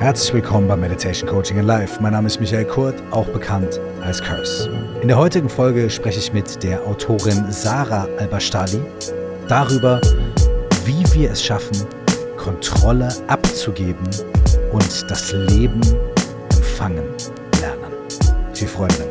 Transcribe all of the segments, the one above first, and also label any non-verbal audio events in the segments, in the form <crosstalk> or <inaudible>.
Herzlich willkommen bei Meditation Coaching in Life. Mein Name ist Michael Kurt, auch bekannt als Curse. In der heutigen Folge spreche ich mit der Autorin Sarah Albastali darüber, wie wir es schaffen, Kontrolle abzugeben und das Leben empfangen lernen. Viel Freude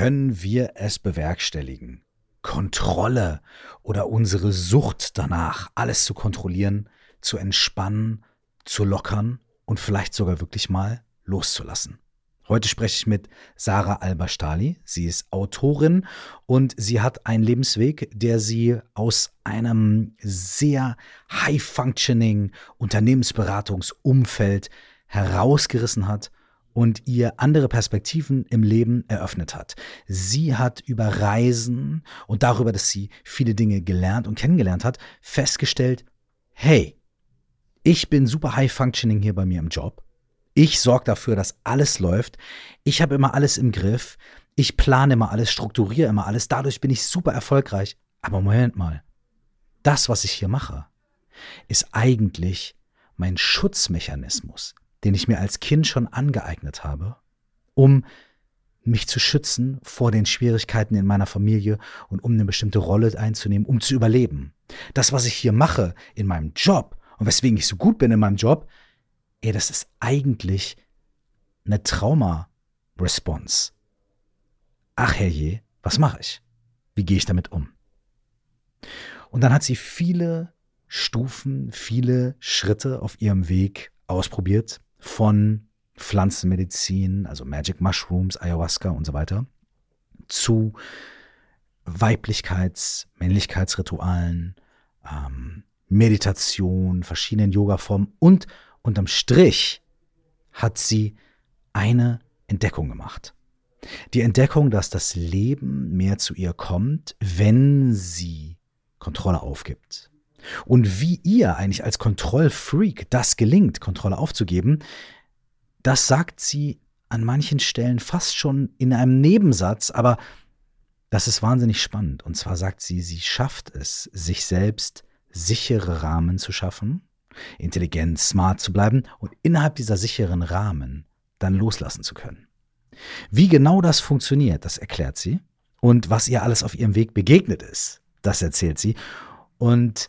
können wir es bewerkstelligen? Kontrolle oder unsere Sucht danach, alles zu kontrollieren, zu entspannen, zu lockern und vielleicht sogar wirklich mal loszulassen. Heute spreche ich mit Sarah Albastali. Sie ist Autorin und sie hat einen Lebensweg, der sie aus einem sehr high-functioning Unternehmensberatungsumfeld herausgerissen hat und ihr andere Perspektiven im Leben eröffnet hat. Sie hat über Reisen und darüber, dass sie viele Dinge gelernt und kennengelernt hat, festgestellt, hey, ich bin super high functioning hier bei mir im Job. Ich sorge dafür, dass alles läuft. Ich habe immer alles im Griff. Ich plane immer alles, strukturiere immer alles. Dadurch bin ich super erfolgreich. Aber Moment mal. Das, was ich hier mache, ist eigentlich mein Schutzmechanismus den ich mir als Kind schon angeeignet habe, um mich zu schützen vor den Schwierigkeiten in meiner Familie und um eine bestimmte Rolle einzunehmen, um zu überleben. Das, was ich hier mache in meinem Job und weswegen ich so gut bin in meinem Job, ey, das ist eigentlich eine Trauma-Response. Ach herrje, was mache ich? Wie gehe ich damit um? Und dann hat sie viele Stufen, viele Schritte auf ihrem Weg ausprobiert, von Pflanzenmedizin, also Magic Mushrooms, Ayahuasca und so weiter, zu Weiblichkeits-, Männlichkeitsritualen, ähm, Meditation, verschiedenen Yoga-Formen und unterm Strich hat sie eine Entdeckung gemacht. Die Entdeckung, dass das Leben mehr zu ihr kommt, wenn sie Kontrolle aufgibt. Und wie ihr eigentlich als Kontrollfreak das gelingt, Kontrolle aufzugeben, das sagt sie an manchen Stellen fast schon in einem Nebensatz, aber das ist wahnsinnig spannend. Und zwar sagt sie, sie schafft es, sich selbst sichere Rahmen zu schaffen, intelligent, smart zu bleiben und innerhalb dieser sicheren Rahmen dann loslassen zu können. Wie genau das funktioniert, das erklärt sie. Und was ihr alles auf ihrem Weg begegnet ist, das erzählt sie. Und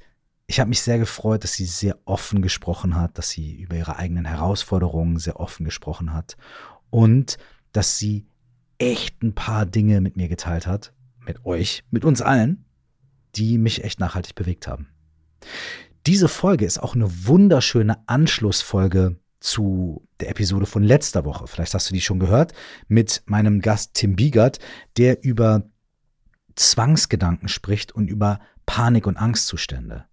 ich habe mich sehr gefreut, dass sie sehr offen gesprochen hat, dass sie über ihre eigenen Herausforderungen sehr offen gesprochen hat und dass sie echt ein paar Dinge mit mir geteilt hat, mit euch, mit uns allen, die mich echt nachhaltig bewegt haben. Diese Folge ist auch eine wunderschöne Anschlussfolge zu der Episode von letzter Woche. Vielleicht hast du die schon gehört mit meinem Gast Tim Biegert, der über Zwangsgedanken spricht und über Panik- und Angstzustände.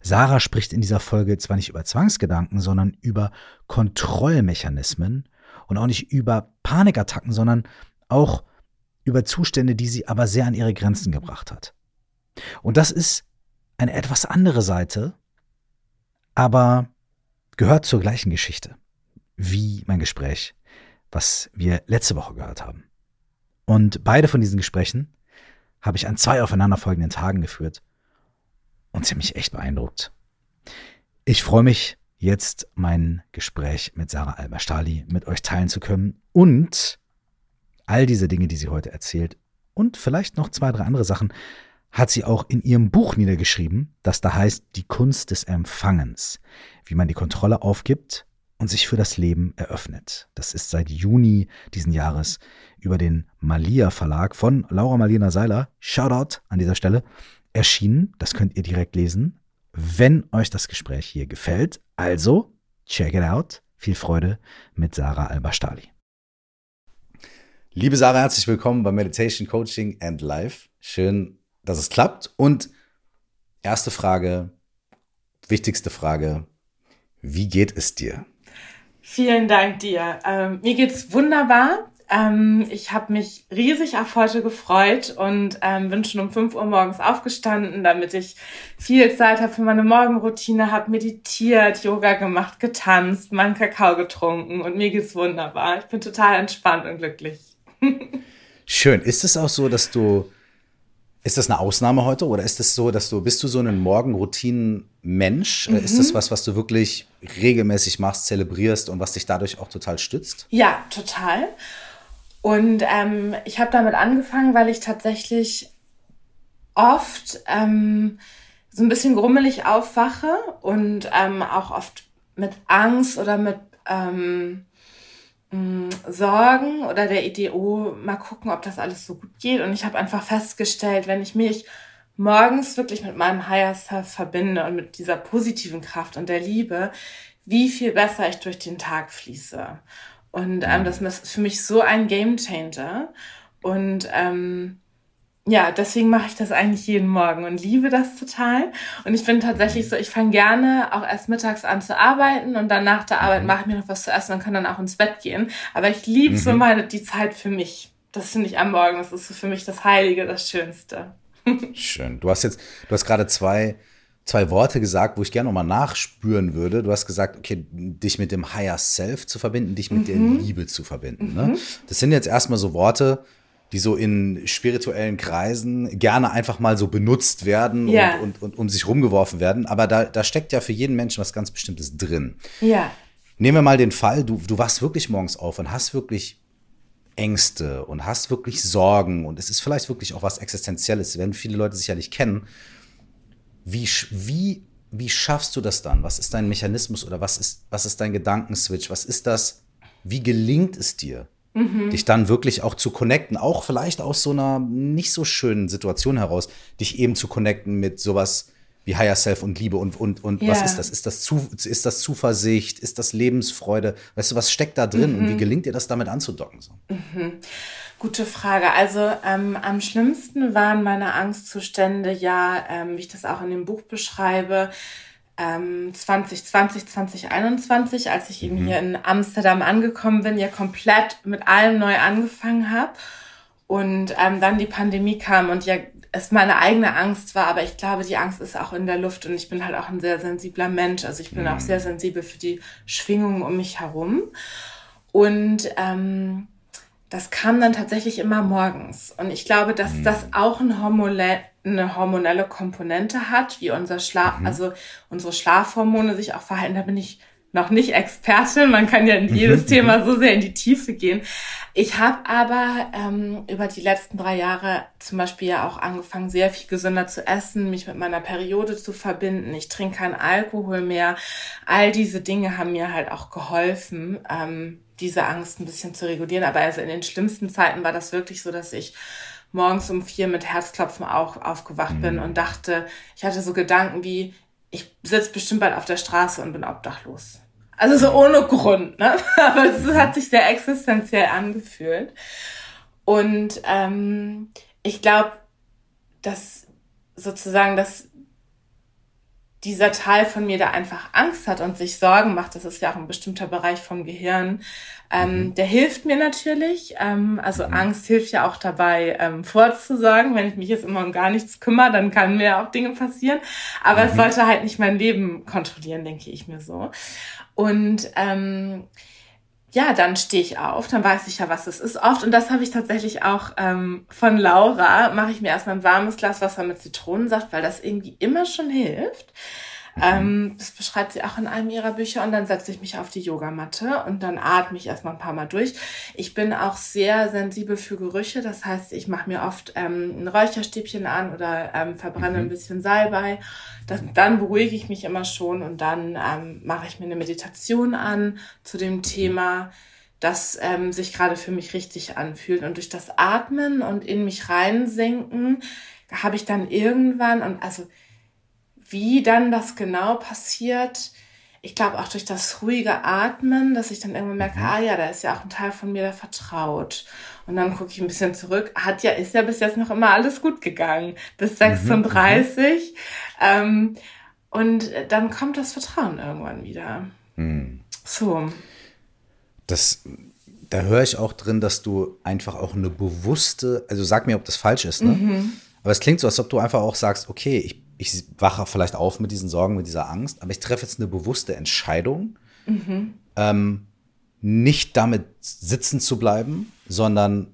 Sarah spricht in dieser Folge zwar nicht über Zwangsgedanken, sondern über Kontrollmechanismen und auch nicht über Panikattacken, sondern auch über Zustände, die sie aber sehr an ihre Grenzen gebracht hat. Und das ist eine etwas andere Seite, aber gehört zur gleichen Geschichte wie mein Gespräch, was wir letzte Woche gehört haben. Und beide von diesen Gesprächen habe ich an zwei aufeinanderfolgenden Tagen geführt und sie hat mich echt beeindruckt. Ich freue mich, jetzt mein Gespräch mit Sarah Alberstali mit euch teilen zu können und all diese Dinge, die sie heute erzählt und vielleicht noch zwei, drei andere Sachen, hat sie auch in ihrem Buch niedergeschrieben, das da heißt Die Kunst des Empfangens, wie man die Kontrolle aufgibt und sich für das Leben eröffnet. Das ist seit Juni diesen Jahres über den Malia Verlag von Laura Malina Seiler. Shoutout an dieser Stelle erschienen. Das könnt ihr direkt lesen, wenn euch das Gespräch hier gefällt. Also, check it out. Viel Freude mit Sarah Albastali. Liebe Sarah, herzlich willkommen bei Meditation Coaching and Life. Schön, dass es klappt. Und erste Frage, wichtigste Frage, wie geht es dir? Vielen Dank dir. Ähm, mir geht's wunderbar. Ähm, ich habe mich riesig auf heute gefreut und ähm, bin schon um 5 Uhr morgens aufgestanden, damit ich viel Zeit habe für meine Morgenroutine, habe meditiert, Yoga gemacht, getanzt, meinen Kakao getrunken und mir geht's wunderbar. Ich bin total entspannt und glücklich. Schön. Ist es auch so, dass du, ist das eine Ausnahme heute oder ist es so, dass du, bist du so ein Morgenroutinen-Mensch? Mhm. Ist das was, was du wirklich regelmäßig machst, zelebrierst und was dich dadurch auch total stützt? Ja, total. Und ähm, ich habe damit angefangen, weil ich tatsächlich oft ähm, so ein bisschen grummelig aufwache und ähm, auch oft mit Angst oder mit ähm, mh, Sorgen oder der Idee, oh, mal gucken, ob das alles so gut geht. Und ich habe einfach festgestellt, wenn ich mich morgens wirklich mit meinem Higher Self verbinde und mit dieser positiven Kraft und der Liebe, wie viel besser ich durch den Tag fließe. Und ähm, das ist für mich so ein Game Changer. Und ähm, ja, deswegen mache ich das eigentlich jeden Morgen und liebe das total. Und ich bin tatsächlich so, ich fange gerne auch erst mittags an zu arbeiten und dann nach der Arbeit mhm. mache ich mir noch was zu essen und kann dann auch ins Bett gehen. Aber ich liebe mhm. so meine die Zeit für mich. Das finde ich am Morgen, das ist so für mich das Heilige, das Schönste. <laughs> Schön. Du hast jetzt, du hast gerade zwei, zwei Worte gesagt, wo ich gerne nochmal nachspüren würde. Du hast gesagt, okay, dich mit dem Higher Self zu verbinden, dich mit mhm. der Liebe zu verbinden. Ne? Mhm. Das sind jetzt erstmal so Worte, die so in spirituellen Kreisen gerne einfach mal so benutzt werden ja. und, und, und um sich rumgeworfen werden. Aber da, da steckt ja für jeden Menschen was ganz Bestimmtes drin. Ja. Nehmen wir mal den Fall, du, du wachst wirklich morgens auf und hast wirklich Ängste und hast wirklich Sorgen und es ist vielleicht wirklich auch was Existenzielles, werden viele Leute sicherlich kennen. Wie, wie, wie schaffst du das dann? Was ist dein Mechanismus oder was ist, was ist dein Gedankenswitch? Was ist das? Wie gelingt es dir? mhm. dich dann wirklich auch zu connecten, auch vielleicht aus so einer nicht so schönen Situation heraus, dich eben zu connecten mit sowas wie Higher Self und Liebe und, und, und yeah. was ist das? Ist das, zu, ist das Zuversicht? Ist das Lebensfreude? Weißt du, was steckt da drin mhm. und wie mhm. gelingt dir das damit anzudocken? So? Mhm. Gute Frage. Also ähm, am schlimmsten waren meine Angstzustände ja, ähm, wie ich das auch in dem Buch beschreibe, ähm, 2020, 2021, als ich eben mhm. hier in Amsterdam angekommen bin, ja komplett mit allem neu angefangen habe. Und ähm, dann die Pandemie kam und ja es meine eigene Angst war, aber ich glaube, die Angst ist auch in der Luft und ich bin halt auch ein sehr sensibler Mensch. Also ich bin mhm. auch sehr sensibel für die Schwingungen um mich herum. Und ähm, das kam dann tatsächlich immer morgens. Und ich glaube, dass mhm. das auch ein Hormone, eine hormonelle Komponente hat, wie unser Schlaf, mhm. also unsere Schlafhormone sich auch verhalten. Da bin ich noch nicht Expertin. Man kann ja in jedes mhm. Thema so sehr in die Tiefe gehen. Ich habe aber ähm, über die letzten drei Jahre zum Beispiel ja auch angefangen, sehr viel gesünder zu essen, mich mit meiner Periode zu verbinden. Ich trinke keinen Alkohol mehr. All diese Dinge haben mir halt auch geholfen. Ähm, diese Angst ein bisschen zu regulieren. Aber also in den schlimmsten Zeiten war das wirklich so, dass ich morgens um vier mit Herzklopfen auch aufgewacht bin mhm. und dachte, ich hatte so Gedanken wie, ich sitze bestimmt bald auf der Straße und bin obdachlos. Also so ohne Grund, ne? <laughs> Aber es hat sich sehr existenziell angefühlt. Und ähm, ich glaube, dass sozusagen, dass dieser Teil von mir, der einfach Angst hat und sich Sorgen macht, das ist ja auch ein bestimmter Bereich vom Gehirn, ähm, mhm. der hilft mir natürlich. Ähm, also mhm. Angst hilft ja auch dabei, ähm, vorzusorgen. Wenn ich mich jetzt immer um gar nichts kümmere, dann kann mir auch Dinge passieren. Aber mhm. es sollte halt nicht mein Leben kontrollieren, denke ich mir so. Und ähm, ja, dann stehe ich auf, dann weiß ich ja, was es ist oft. Und das habe ich tatsächlich auch ähm, von Laura. Mache ich mir erstmal ein warmes Glas Wasser mit Zitronensaft, weil das irgendwie immer schon hilft. Mhm. Ähm, das beschreibt sie auch in einem ihrer Bücher. Und dann setze ich mich auf die Yogamatte und dann atme ich erstmal ein paar Mal durch. Ich bin auch sehr sensibel für Gerüche. Das heißt, ich mache mir oft ähm, ein Räucherstäbchen an oder ähm, verbrenne mhm. ein bisschen Salbei. Das, dann beruhige ich mich immer schon und dann ähm, mache ich mir eine Meditation an zu dem Thema das ähm, sich gerade für mich richtig anfühlt. Und durch das Atmen und in mich reinsenken habe ich dann irgendwann, und also wie dann das genau passiert, ich glaube auch durch das ruhige Atmen, dass ich dann irgendwann merke, mhm. ah ja, da ist ja auch ein Teil von mir, der vertraut. Und dann gucke ich ein bisschen zurück. Hat ja, ist ja bis jetzt noch immer alles gut gegangen. Bis 36. Mhm. Ähm, und dann kommt das Vertrauen irgendwann wieder. Mhm. So. Das, da höre ich auch drin, dass du einfach auch eine bewusste, also sag mir, ob das falsch ist, ne? Mhm. Aber es klingt so, als ob du einfach auch sagst, okay, ich ich wache vielleicht auf mit diesen Sorgen, mit dieser Angst, aber ich treffe jetzt eine bewusste Entscheidung, mhm. ähm, nicht damit sitzen zu bleiben, sondern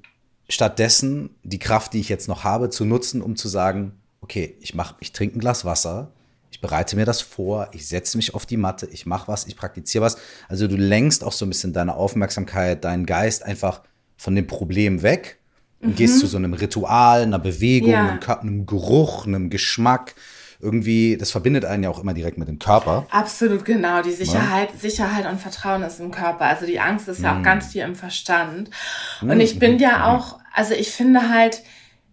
stattdessen die Kraft, die ich jetzt noch habe, zu nutzen, um zu sagen, okay, ich mach, ich trinke ein Glas Wasser, ich bereite mir das vor, ich setze mich auf die Matte, ich mache was, ich praktiziere was. Also du lenkst auch so ein bisschen deine Aufmerksamkeit, deinen Geist einfach von dem Problem weg mhm. gehst zu so einem Ritual, einer Bewegung, ja. einem, einem Geruch, einem Geschmack, irgendwie, das verbindet einen ja auch immer direkt mit dem Körper. Absolut, genau. Die Sicherheit, ja. Sicherheit und Vertrauen ist im Körper. Also die Angst ist ja auch mhm. ganz viel im Verstand. Und ich bin ja mhm. auch, also ich finde halt,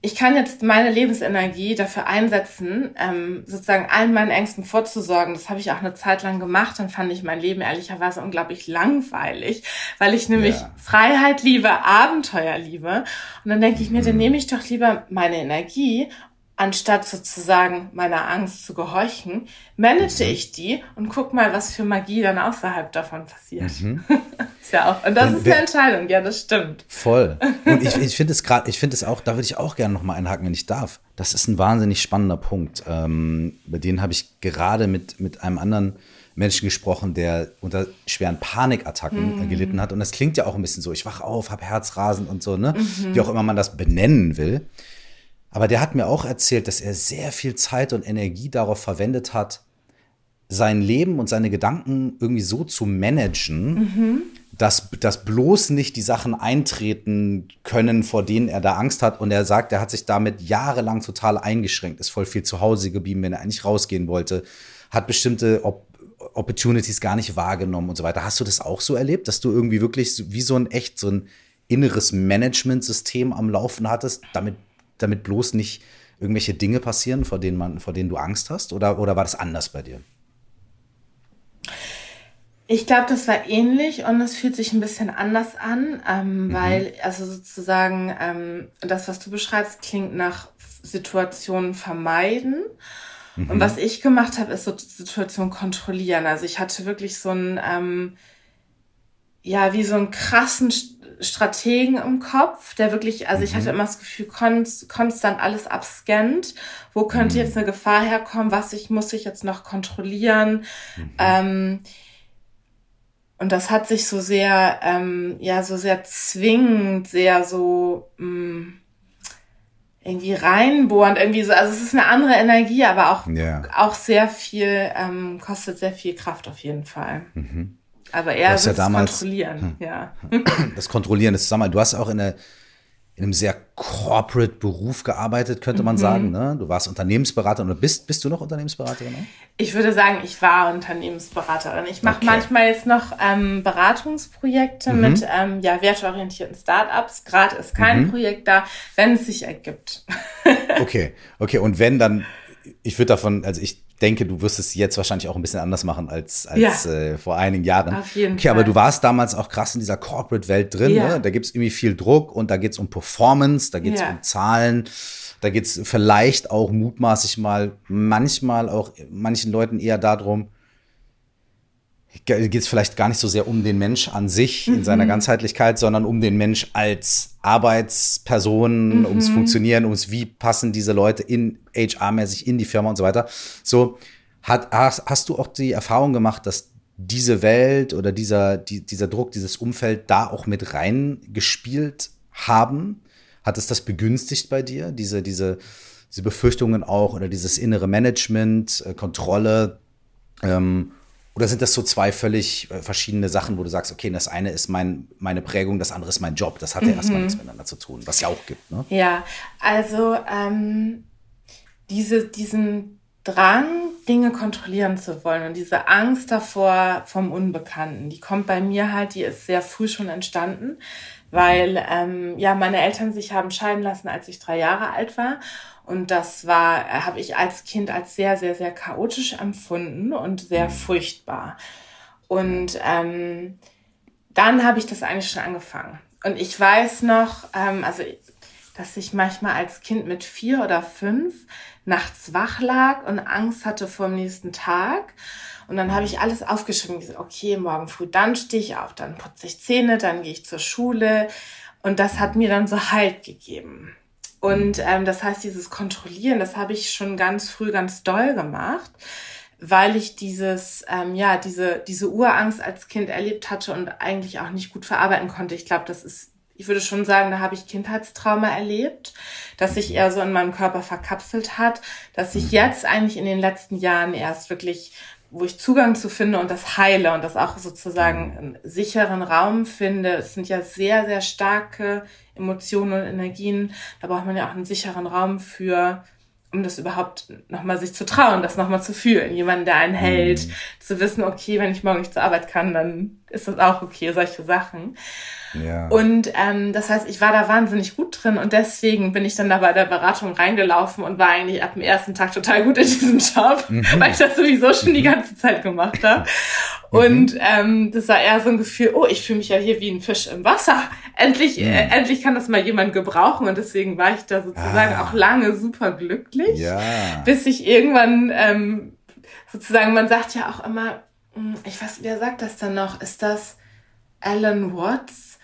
ich kann jetzt meine Lebensenergie dafür einsetzen, ähm, sozusagen allen meinen Ängsten vorzusorgen. Das habe ich auch eine Zeit lang gemacht. Dann fand ich mein Leben ehrlicherweise unglaublich langweilig, weil ich nämlich ja. Freiheit liebe, Abenteuer liebe. Und dann denke ich mir, dann mhm. nehme ich doch lieber meine Energie anstatt sozusagen meiner Angst zu gehorchen, manage mhm. ich die und guck mal, was für Magie dann außerhalb davon passiert. Mhm. <laughs> ist ja auch, und das und ist eine Entscheidung, ja, das stimmt. Voll. <laughs> Und ich, ich finde es gerade, ich finde es auch, da würde ich auch gerne nochmal einhaken, wenn ich darf. Das ist ein wahnsinnig spannender Punkt. Ähm, bei denen habe ich gerade mit, mit einem anderen Menschen gesprochen, der unter schweren Panikattacken mhm. gelitten hat. Und das klingt ja auch ein bisschen so, ich wach auf, habe Herzrasen und so, ne? Mhm. Wie auch immer man das benennen will. Aber der hat mir auch erzählt, dass er sehr viel Zeit und Energie darauf verwendet hat, sein Leben und seine Gedanken irgendwie so zu managen, mhm. dass, dass bloß nicht die Sachen eintreten können, vor denen er da Angst hat. Und er sagt, er hat sich damit jahrelang total eingeschränkt, ist voll viel zu Hause geblieben, wenn er eigentlich rausgehen wollte, hat bestimmte Op Opportunities gar nicht wahrgenommen und so weiter. Hast du das auch so erlebt, dass du irgendwie wirklich wie so ein echt so ein inneres Management-System am Laufen hattest, damit damit bloß nicht irgendwelche Dinge passieren, vor denen, man, vor denen du Angst hast? Oder, oder war das anders bei dir? Ich glaube, das war ähnlich und es fühlt sich ein bisschen anders an, ähm, mhm. weil, also sozusagen, ähm, das, was du beschreibst, klingt nach Situationen vermeiden. Mhm. Und was ich gemacht habe, ist so Situationen kontrollieren. Also ich hatte wirklich so ein, ähm, ja, wie so einen krassen Strategen im Kopf, der wirklich, also ich hatte mhm. immer das Gefühl, konst, konstant alles abscannt. Wo könnte mhm. jetzt eine Gefahr herkommen? Was ich, muss ich jetzt noch kontrollieren? Mhm. Ähm, und das hat sich so sehr, ähm, ja, so sehr zwingend, sehr so, mh, mm, irgendwie reinbohrend, irgendwie so, also es ist eine andere Energie, aber auch, ja. auch sehr viel, ähm, kostet sehr viel Kraft auf jeden Fall. Mhm. Aber eher das ja damals, kontrollieren, hm, ja. <clears throat> Das Kontrollieren, das sag mal, du hast auch in, eine, in einem sehr corporate Beruf gearbeitet, könnte man mhm. sagen. Ne? Du warst Unternehmensberaterin oder bist, bist du noch Unternehmensberaterin? Ne? Ich würde sagen, ich war Unternehmensberaterin. Ich mache okay. manchmal jetzt noch ähm, Beratungsprojekte mhm. mit ähm, ja, werteorientierten Startups. Gerade ist kein mhm. Projekt da, wenn es sich ergibt. <laughs> okay, okay. Und wenn dann, ich würde davon, also ich denke, du wirst es jetzt wahrscheinlich auch ein bisschen anders machen als, als ja. äh, vor einigen Jahren. Auf jeden okay, Fall. aber du warst damals auch krass in dieser Corporate-Welt drin. Ja. Ne? Da gibt es irgendwie viel Druck und da geht es um Performance, da geht es ja. um Zahlen. Da geht es vielleicht auch mutmaßlich mal, manchmal auch manchen Leuten eher darum, geht es vielleicht gar nicht so sehr um den Mensch an sich mhm. in seiner mhm. Ganzheitlichkeit, sondern um den Mensch als Arbeitsperson, mhm. ums Funktionieren, ums wie passen diese Leute in HR-mäßig in die Firma und so weiter. So, hat, hast, hast du auch die Erfahrung gemacht, dass diese Welt oder dieser, die, dieser Druck, dieses Umfeld da auch mit reingespielt haben? Hat es das begünstigt bei dir, diese, diese, diese Befürchtungen auch oder dieses innere Management, äh, Kontrolle? Ähm, oder sind das so zwei völlig äh, verschiedene Sachen, wo du sagst, okay, das eine ist mein, meine Prägung, das andere ist mein Job. Das hat ja mhm. erstmal nichts miteinander zu tun, was ja auch gibt. Ne? Ja, also ähm, diese, diesen Drang, Dinge kontrollieren zu wollen und diese Angst davor vom Unbekannten, die kommt bei mir halt, die ist sehr früh schon entstanden, weil ähm, ja meine Eltern sich haben scheiden lassen, als ich drei Jahre alt war und das war, äh, habe ich als Kind als sehr, sehr, sehr chaotisch empfunden und sehr mhm. furchtbar. Und ähm, dann habe ich das eigentlich schon angefangen. Und ich weiß noch, ähm, also dass ich manchmal als Kind mit vier oder fünf nachts wach lag und Angst hatte vor dem nächsten Tag. Und dann habe ich alles aufgeschrieben gesagt, okay, morgen früh, dann stehe ich auf, dann putze ich Zähne, dann gehe ich zur Schule. Und das hat mir dann so Halt gegeben. Und ähm, das heißt, dieses Kontrollieren, das habe ich schon ganz früh ganz doll gemacht, weil ich dieses, ähm, ja, diese, diese Urangst als Kind erlebt hatte und eigentlich auch nicht gut verarbeiten konnte. Ich glaube, das ist ich würde schon sagen, da habe ich Kindheitstrauma erlebt, dass sich eher so in meinem Körper verkapselt hat, dass ich jetzt eigentlich in den letzten Jahren erst wirklich wo ich Zugang zu finde und das heile und das auch sozusagen einen sicheren Raum finde. Es sind ja sehr, sehr starke Emotionen und Energien. Da braucht man ja auch einen sicheren Raum für, um das überhaupt nochmal sich zu trauen, das nochmal zu fühlen. Jemanden, der einen hält, mhm. zu wissen, okay, wenn ich morgen nicht zur Arbeit kann, dann ist das auch okay, solche Sachen. Ja. Und ähm, das heißt, ich war da wahnsinnig gut drin und deswegen bin ich dann da bei der Beratung reingelaufen und war eigentlich ab dem ersten Tag total gut in diesem Job, <laughs> mhm. weil ich das sowieso schon die mhm. ganze Zeit gemacht habe. Mhm. Und ähm, das war eher so ein Gefühl, oh, ich fühle mich ja hier wie ein Fisch im Wasser. Endlich, mhm. äh, endlich kann das mal jemand gebrauchen und deswegen war ich da sozusagen ah. auch lange super glücklich, ja. bis ich irgendwann ähm, sozusagen, man sagt ja auch immer, ich weiß, wer sagt das dann noch? Ist das Alan Watts?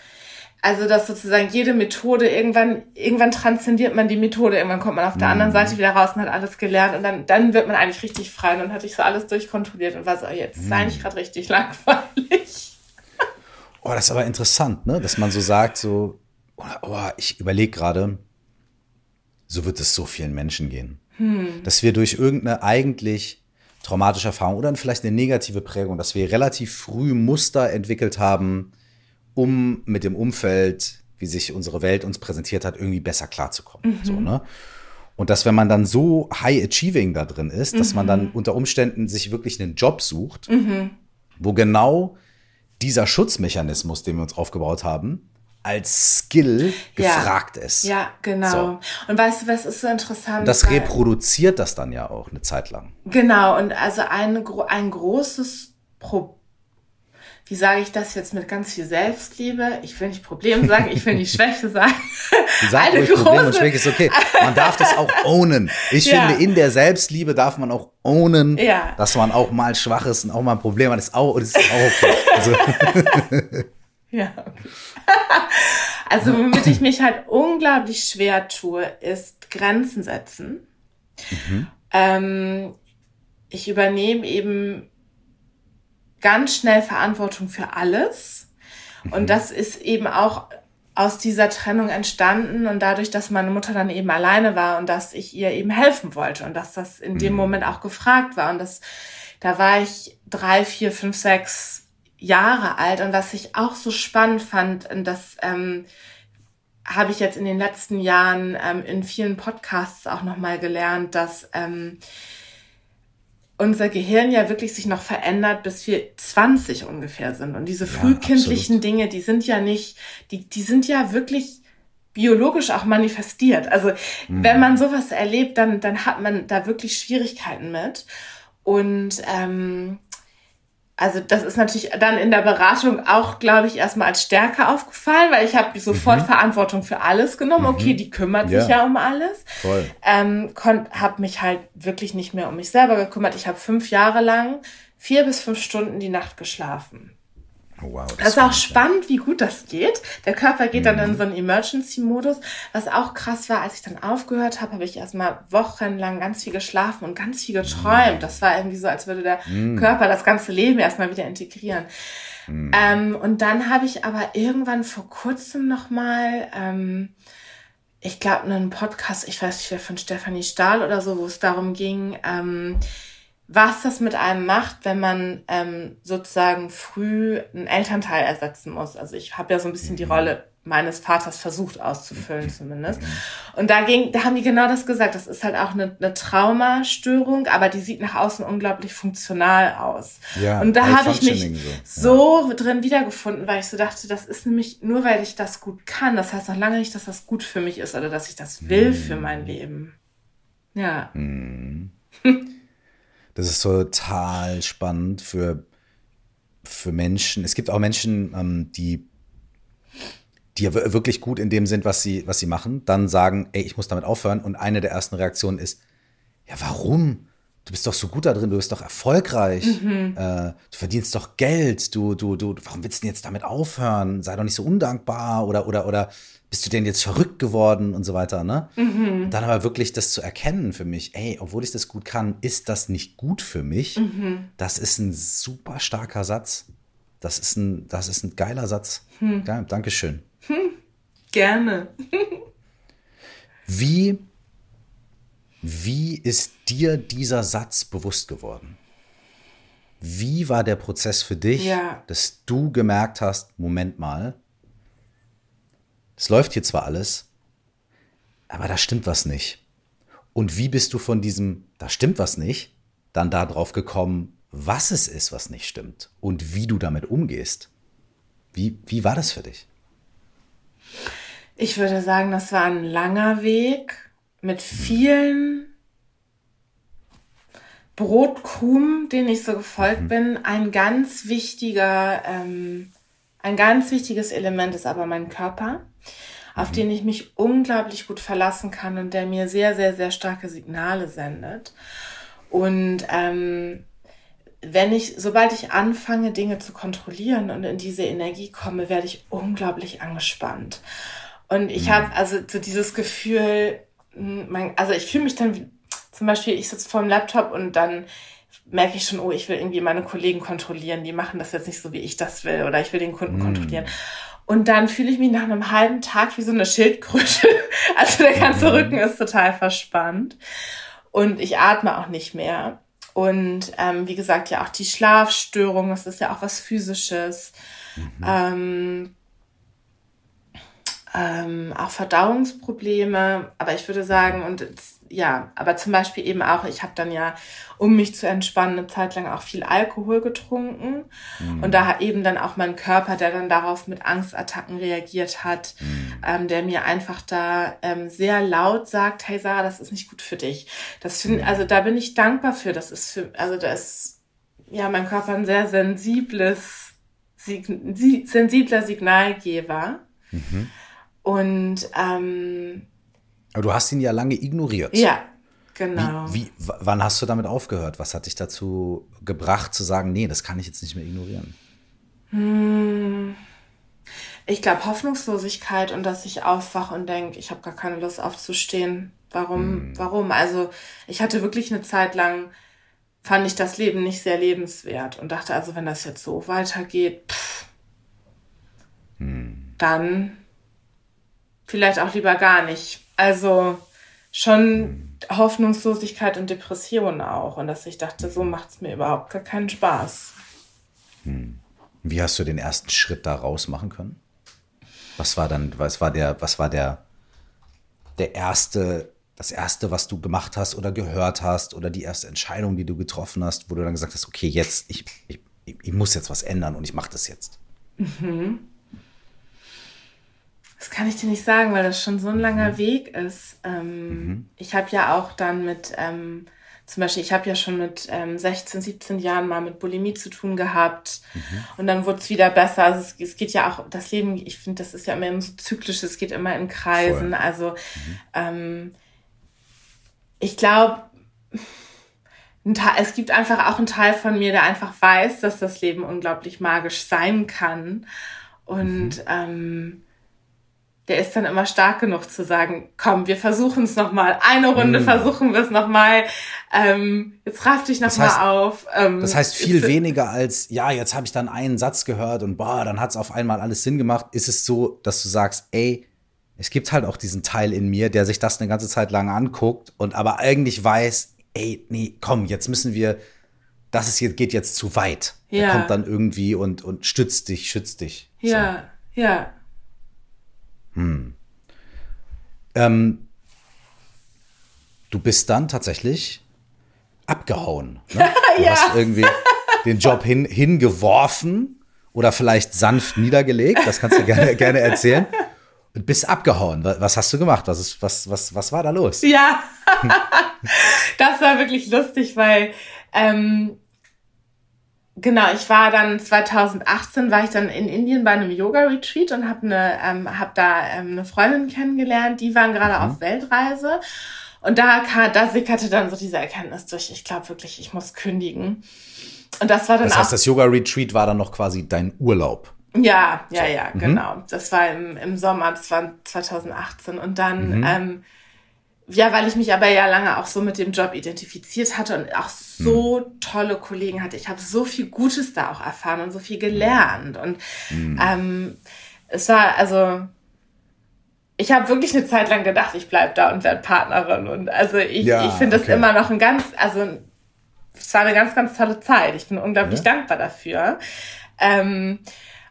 Also, dass sozusagen jede Methode irgendwann, irgendwann transzendiert man die Methode, irgendwann kommt man auf der mhm. anderen Seite wieder raus und hat alles gelernt und dann, dann wird man eigentlich richtig frei. Und dann hatte ich so alles durchkontrolliert und war so, jetzt ist mhm. eigentlich gerade richtig langweilig. <laughs> Oh, das ist aber interessant, ne? Dass man so sagt, so, oh, ich überlege gerade, so wird es so vielen Menschen gehen. Hm. Dass wir durch irgendeine eigentlich traumatische Erfahrung oder vielleicht eine negative Prägung, dass wir relativ früh Muster entwickelt haben, um mit dem Umfeld, wie sich unsere Welt uns präsentiert hat, irgendwie besser klarzukommen. Mhm. So, ne? Und dass, wenn man dann so high achieving da drin ist, dass man dann mhm. unter Umständen sich wirklich einen Job sucht, mhm. wo genau dieser Schutzmechanismus, den wir uns aufgebaut haben, als Skill ja. gefragt ist. Ja, genau. So. Und weißt du, was ist so interessant? Und das reproduziert das dann ja auch eine Zeit lang. Genau. Und also ein, ein großes Problem wie sage ich das jetzt mit ganz viel Selbstliebe? Ich will nicht Problem sagen, ich will nicht <laughs> Schwäche sagen. Sag Eine große... Problem und Schwäche ist okay. Man darf das auch ownen. Ich <laughs> ja. finde, in der Selbstliebe darf man auch ownen, ja. dass man auch mal schwach ist und auch mal ein Problem hat. Das ist auch, das ist auch okay. Also. <laughs> ja, okay. <laughs> Also, womit ich mich halt unglaublich schwer tue, ist Grenzen setzen. Mhm. Ähm, ich übernehme eben ganz schnell Verantwortung für alles. Und mhm. das ist eben auch aus dieser Trennung entstanden und dadurch, dass meine Mutter dann eben alleine war und dass ich ihr eben helfen wollte und dass das in dem mhm. Moment auch gefragt war und das, da war ich drei, vier, fünf, sechs Jahre alt und was ich auch so spannend fand, und das ähm, habe ich jetzt in den letzten Jahren ähm, in vielen Podcasts auch nochmal gelernt, dass ähm, unser Gehirn ja wirklich sich noch verändert, bis wir 20 ungefähr sind. Und diese frühkindlichen ja, Dinge, die sind ja nicht, die, die sind ja wirklich biologisch auch manifestiert. Also mhm. wenn man sowas erlebt, dann, dann hat man da wirklich Schwierigkeiten mit. Und ähm, also das ist natürlich dann in der Beratung auch, glaube ich, erstmal als Stärke aufgefallen, weil ich habe sofort mhm. Verantwortung für alles genommen. Mhm. Okay, die kümmert ja. sich ja um alles. Voll. Ähm, habe mich halt wirklich nicht mehr um mich selber gekümmert. Ich habe fünf Jahre lang vier bis fünf Stunden die Nacht geschlafen. Oh, wow, das, das ist auch spannend, wie gut das geht. Der Körper geht mhm. dann in mhm. so einen Emergency-Modus. Was auch krass war, als ich dann aufgehört habe, habe ich erstmal wochenlang ganz viel geschlafen und ganz viel geträumt. Das war irgendwie so, als würde der mhm. Körper das ganze Leben erstmal wieder integrieren. Mhm. Ähm, und dann habe ich aber irgendwann vor kurzem nochmal, ähm, ich glaube, einen Podcast, ich weiß nicht, von Stefanie Stahl oder so, wo es darum ging, ähm, was das mit einem macht, wenn man ähm, sozusagen früh einen Elternteil ersetzen muss. Also ich habe ja so ein bisschen die mhm. Rolle meines Vaters versucht auszufüllen zumindest. Mhm. Und da ging, da haben die genau das gesagt. Das ist halt auch eine, eine Traumastörung, aber die sieht nach außen unglaublich funktional aus. Ja, und da habe ich mich so, so ja. drin wiedergefunden, weil ich so dachte, das ist nämlich nur, weil ich das gut kann. Das heißt noch lange nicht, dass das gut für mich ist oder dass ich das will mhm. für mein Leben. Ja. Mhm. <laughs> Das ist total spannend für, für Menschen. Es gibt auch Menschen, ähm, die, die ja wirklich gut in dem sind, was sie, was sie machen, dann sagen, ey, ich muss damit aufhören. Und eine der ersten Reaktionen ist, ja, warum? Du bist doch so gut da drin, du bist doch erfolgreich, mhm. äh, du verdienst doch Geld, du, du, du, warum willst du denn jetzt damit aufhören? Sei doch nicht so undankbar oder, oder, oder bist du denn jetzt verrückt geworden und so weiter, ne? Mhm. Dann aber wirklich das zu erkennen für mich, ey, obwohl ich das gut kann, ist das nicht gut für mich. Mhm. Das ist ein super starker Satz. Das ist ein, das ist ein geiler Satz. Hm. Geil, Dankeschön. Hm. Gerne. wie, wie ist dir dieser Satz bewusst geworden? Wie war der Prozess für dich, Ja. dass du gemerkt hast, Moment mal, es läuft hier zwar alles, aber da stimmt was nicht. Und wie bist du von diesem, da stimmt was nicht, dann darauf gekommen, was es ist, was nicht stimmt und wie du damit umgehst? Wie, wie war das für dich? Ich würde sagen, das war ein langer Weg mit vielen Brotkrumen, denen ich so gefolgt bin. Ein ganz wichtiger, ähm, ein ganz wichtiges Element ist aber mein Körper, auf den ich mich unglaublich gut verlassen kann und der mir sehr, sehr, sehr starke Signale sendet. Und ähm, wenn ich, sobald ich anfange, Dinge zu kontrollieren und in diese Energie komme, werde ich unglaublich angespannt. Und ich habe also so dieses Gefühl, mh, mein, also ich fühle mich dann, zum Beispiel, ich sitze vor dem Laptop und dann merke ich schon, oh, ich will irgendwie meine Kollegen kontrollieren, die machen das jetzt nicht so, wie ich das will, oder ich will den Kunden kontrollieren. Und dann fühle ich mich nach einem halben Tag wie so eine Schildkröte. <laughs> Also der ganze Rücken ist total verspannt. Und ich atme auch nicht mehr. Und ähm, wie gesagt, ja auch die Schlafstörung, das ist ja auch was Physisches. Ähm, ähm, auch Verdauungsprobleme, aber ich würde sagen, und es- ja, aber zum Beispiel eben auch, ich habe dann ja, um mich zu entspannen, eine Zeit lang auch viel Alkohol getrunken. Und da hat eben dann auch mein Körper, der dann darauf mit Angstattacken reagiert hat, ähm, der mir einfach da ähm, sehr laut sagt, hey Sarah, das ist nicht gut für dich. Das find, also da bin ich dankbar für. Das ist für, also da ist ja mein Körper ein sehr sensibles, Sign- si- sensibler Signalgeber. Und ähm, Aber du hast ihn ja lange ignoriert. ja, genau. Wie, w- wann hast du damit aufgehört? Was hat dich dazu gebracht zu sagen, nee, das kann ich jetzt nicht mehr ignorieren? Ich glaube Hoffnungslosigkeit und dass ich aufwache und denke, ich habe gar keine Lust aufzustehen. Warum? Warum? Also ich hatte wirklich eine Zeit lang, fand ich das Leben nicht sehr lebenswert und dachte also, wenn das jetzt so weitergeht, pff, dann vielleicht auch lieber gar nicht. Also schon Hoffnungslosigkeit und Depression auch und dass ich dachte, so macht's mir überhaupt gar keinen Spaß. Wie hast du den ersten Schritt da raus machen können? Was war dann, was war der, was war der, der erste, das erste, was du gemacht hast oder gehört hast oder die erste Entscheidung, die du getroffen hast, wo du dann gesagt hast, okay, jetzt, ich, ich, ich muss jetzt was ändern und ich mache das jetzt. Das kann ich dir nicht sagen, weil das schon so ein langer Weg ist. Ähm, Ich habe ja auch dann mit, ähm, zum Beispiel, ich habe ja schon mit ähm, 16, 17 Jahren mal mit Bulimie zu tun gehabt. Und dann wurde es wieder besser. Also es, es geht ja auch, das Leben, ich finde, das ist ja immer so zyklisch, es geht immer in Kreisen. Voll. Also ähm, ich glaube, es gibt einfach auch einen Teil von mir, der einfach weiß, dass das Leben unglaublich magisch sein kann. Und ähm, der ist dann immer stark genug zu sagen, komm, wir versuchen es nochmal. Eine Runde versuchen wir es nochmal. Ähm, jetzt raff dich Das nochmal heißt- auf. Ähm, Das heißt, viel weniger als, ja, jetzt habe ich dann einen Satz gehört und boah, dann hat es auf einmal alles Sinn gemacht. Ist es so, dass du sagst, ey, es gibt halt auch diesen Teil in mir, der sich das eine ganze Zeit lang anguckt und aber eigentlich weiß, ey, nee, komm, jetzt müssen wir, das ist jetzt, geht jetzt zu weit. Ja. Er kommt dann irgendwie und, und stützt dich, schützt dich. Ja, ja. Ähm, du bist dann tatsächlich abgehauen. Ne? <laughs> Du Ja. hast irgendwie den Job hin, hingeworfen oder vielleicht sanft niedergelegt. Das kannst du gerne, <laughs> gerne erzählen. Und bist abgehauen. Wa- Was hast du gemacht? Was, ist, was, was, was war da los? Ja, <laughs> das war wirklich lustig, weil ähm, genau, ich war dann 2018 war ich dann in Indien bei einem Yoga Retreat und habe eine ähm, hab da ähm, eine Freundin kennengelernt, die waren gerade auf Weltreise und da kam, da sickerte dann so diese Erkenntnis durch. Ich glaube wirklich, ich muss kündigen. Und das war dann Das heißt, das Yoga-Retreat war dann noch quasi dein Urlaub. Ja, ja, ja, Mhm. genau. Das war im, im Sommer, das war 2018. Und dann, Mhm. ähm, ja, weil ich mich aber ja lange auch so mit dem Job identifiziert hatte und auch so Mhm. tolle Kollegen hatte. Ich habe so viel Gutes da auch erfahren und so viel gelernt. Und Mhm. ähm, es war, also ich habe wirklich eine Zeit lang gedacht, ich bleib da und werde Partnerin. Und also ich, ja, ich finde okay. das immer noch ein ganz, also es war eine ganz, ganz tolle Zeit. Ich bin unglaublich ja. dankbar dafür. Ähm,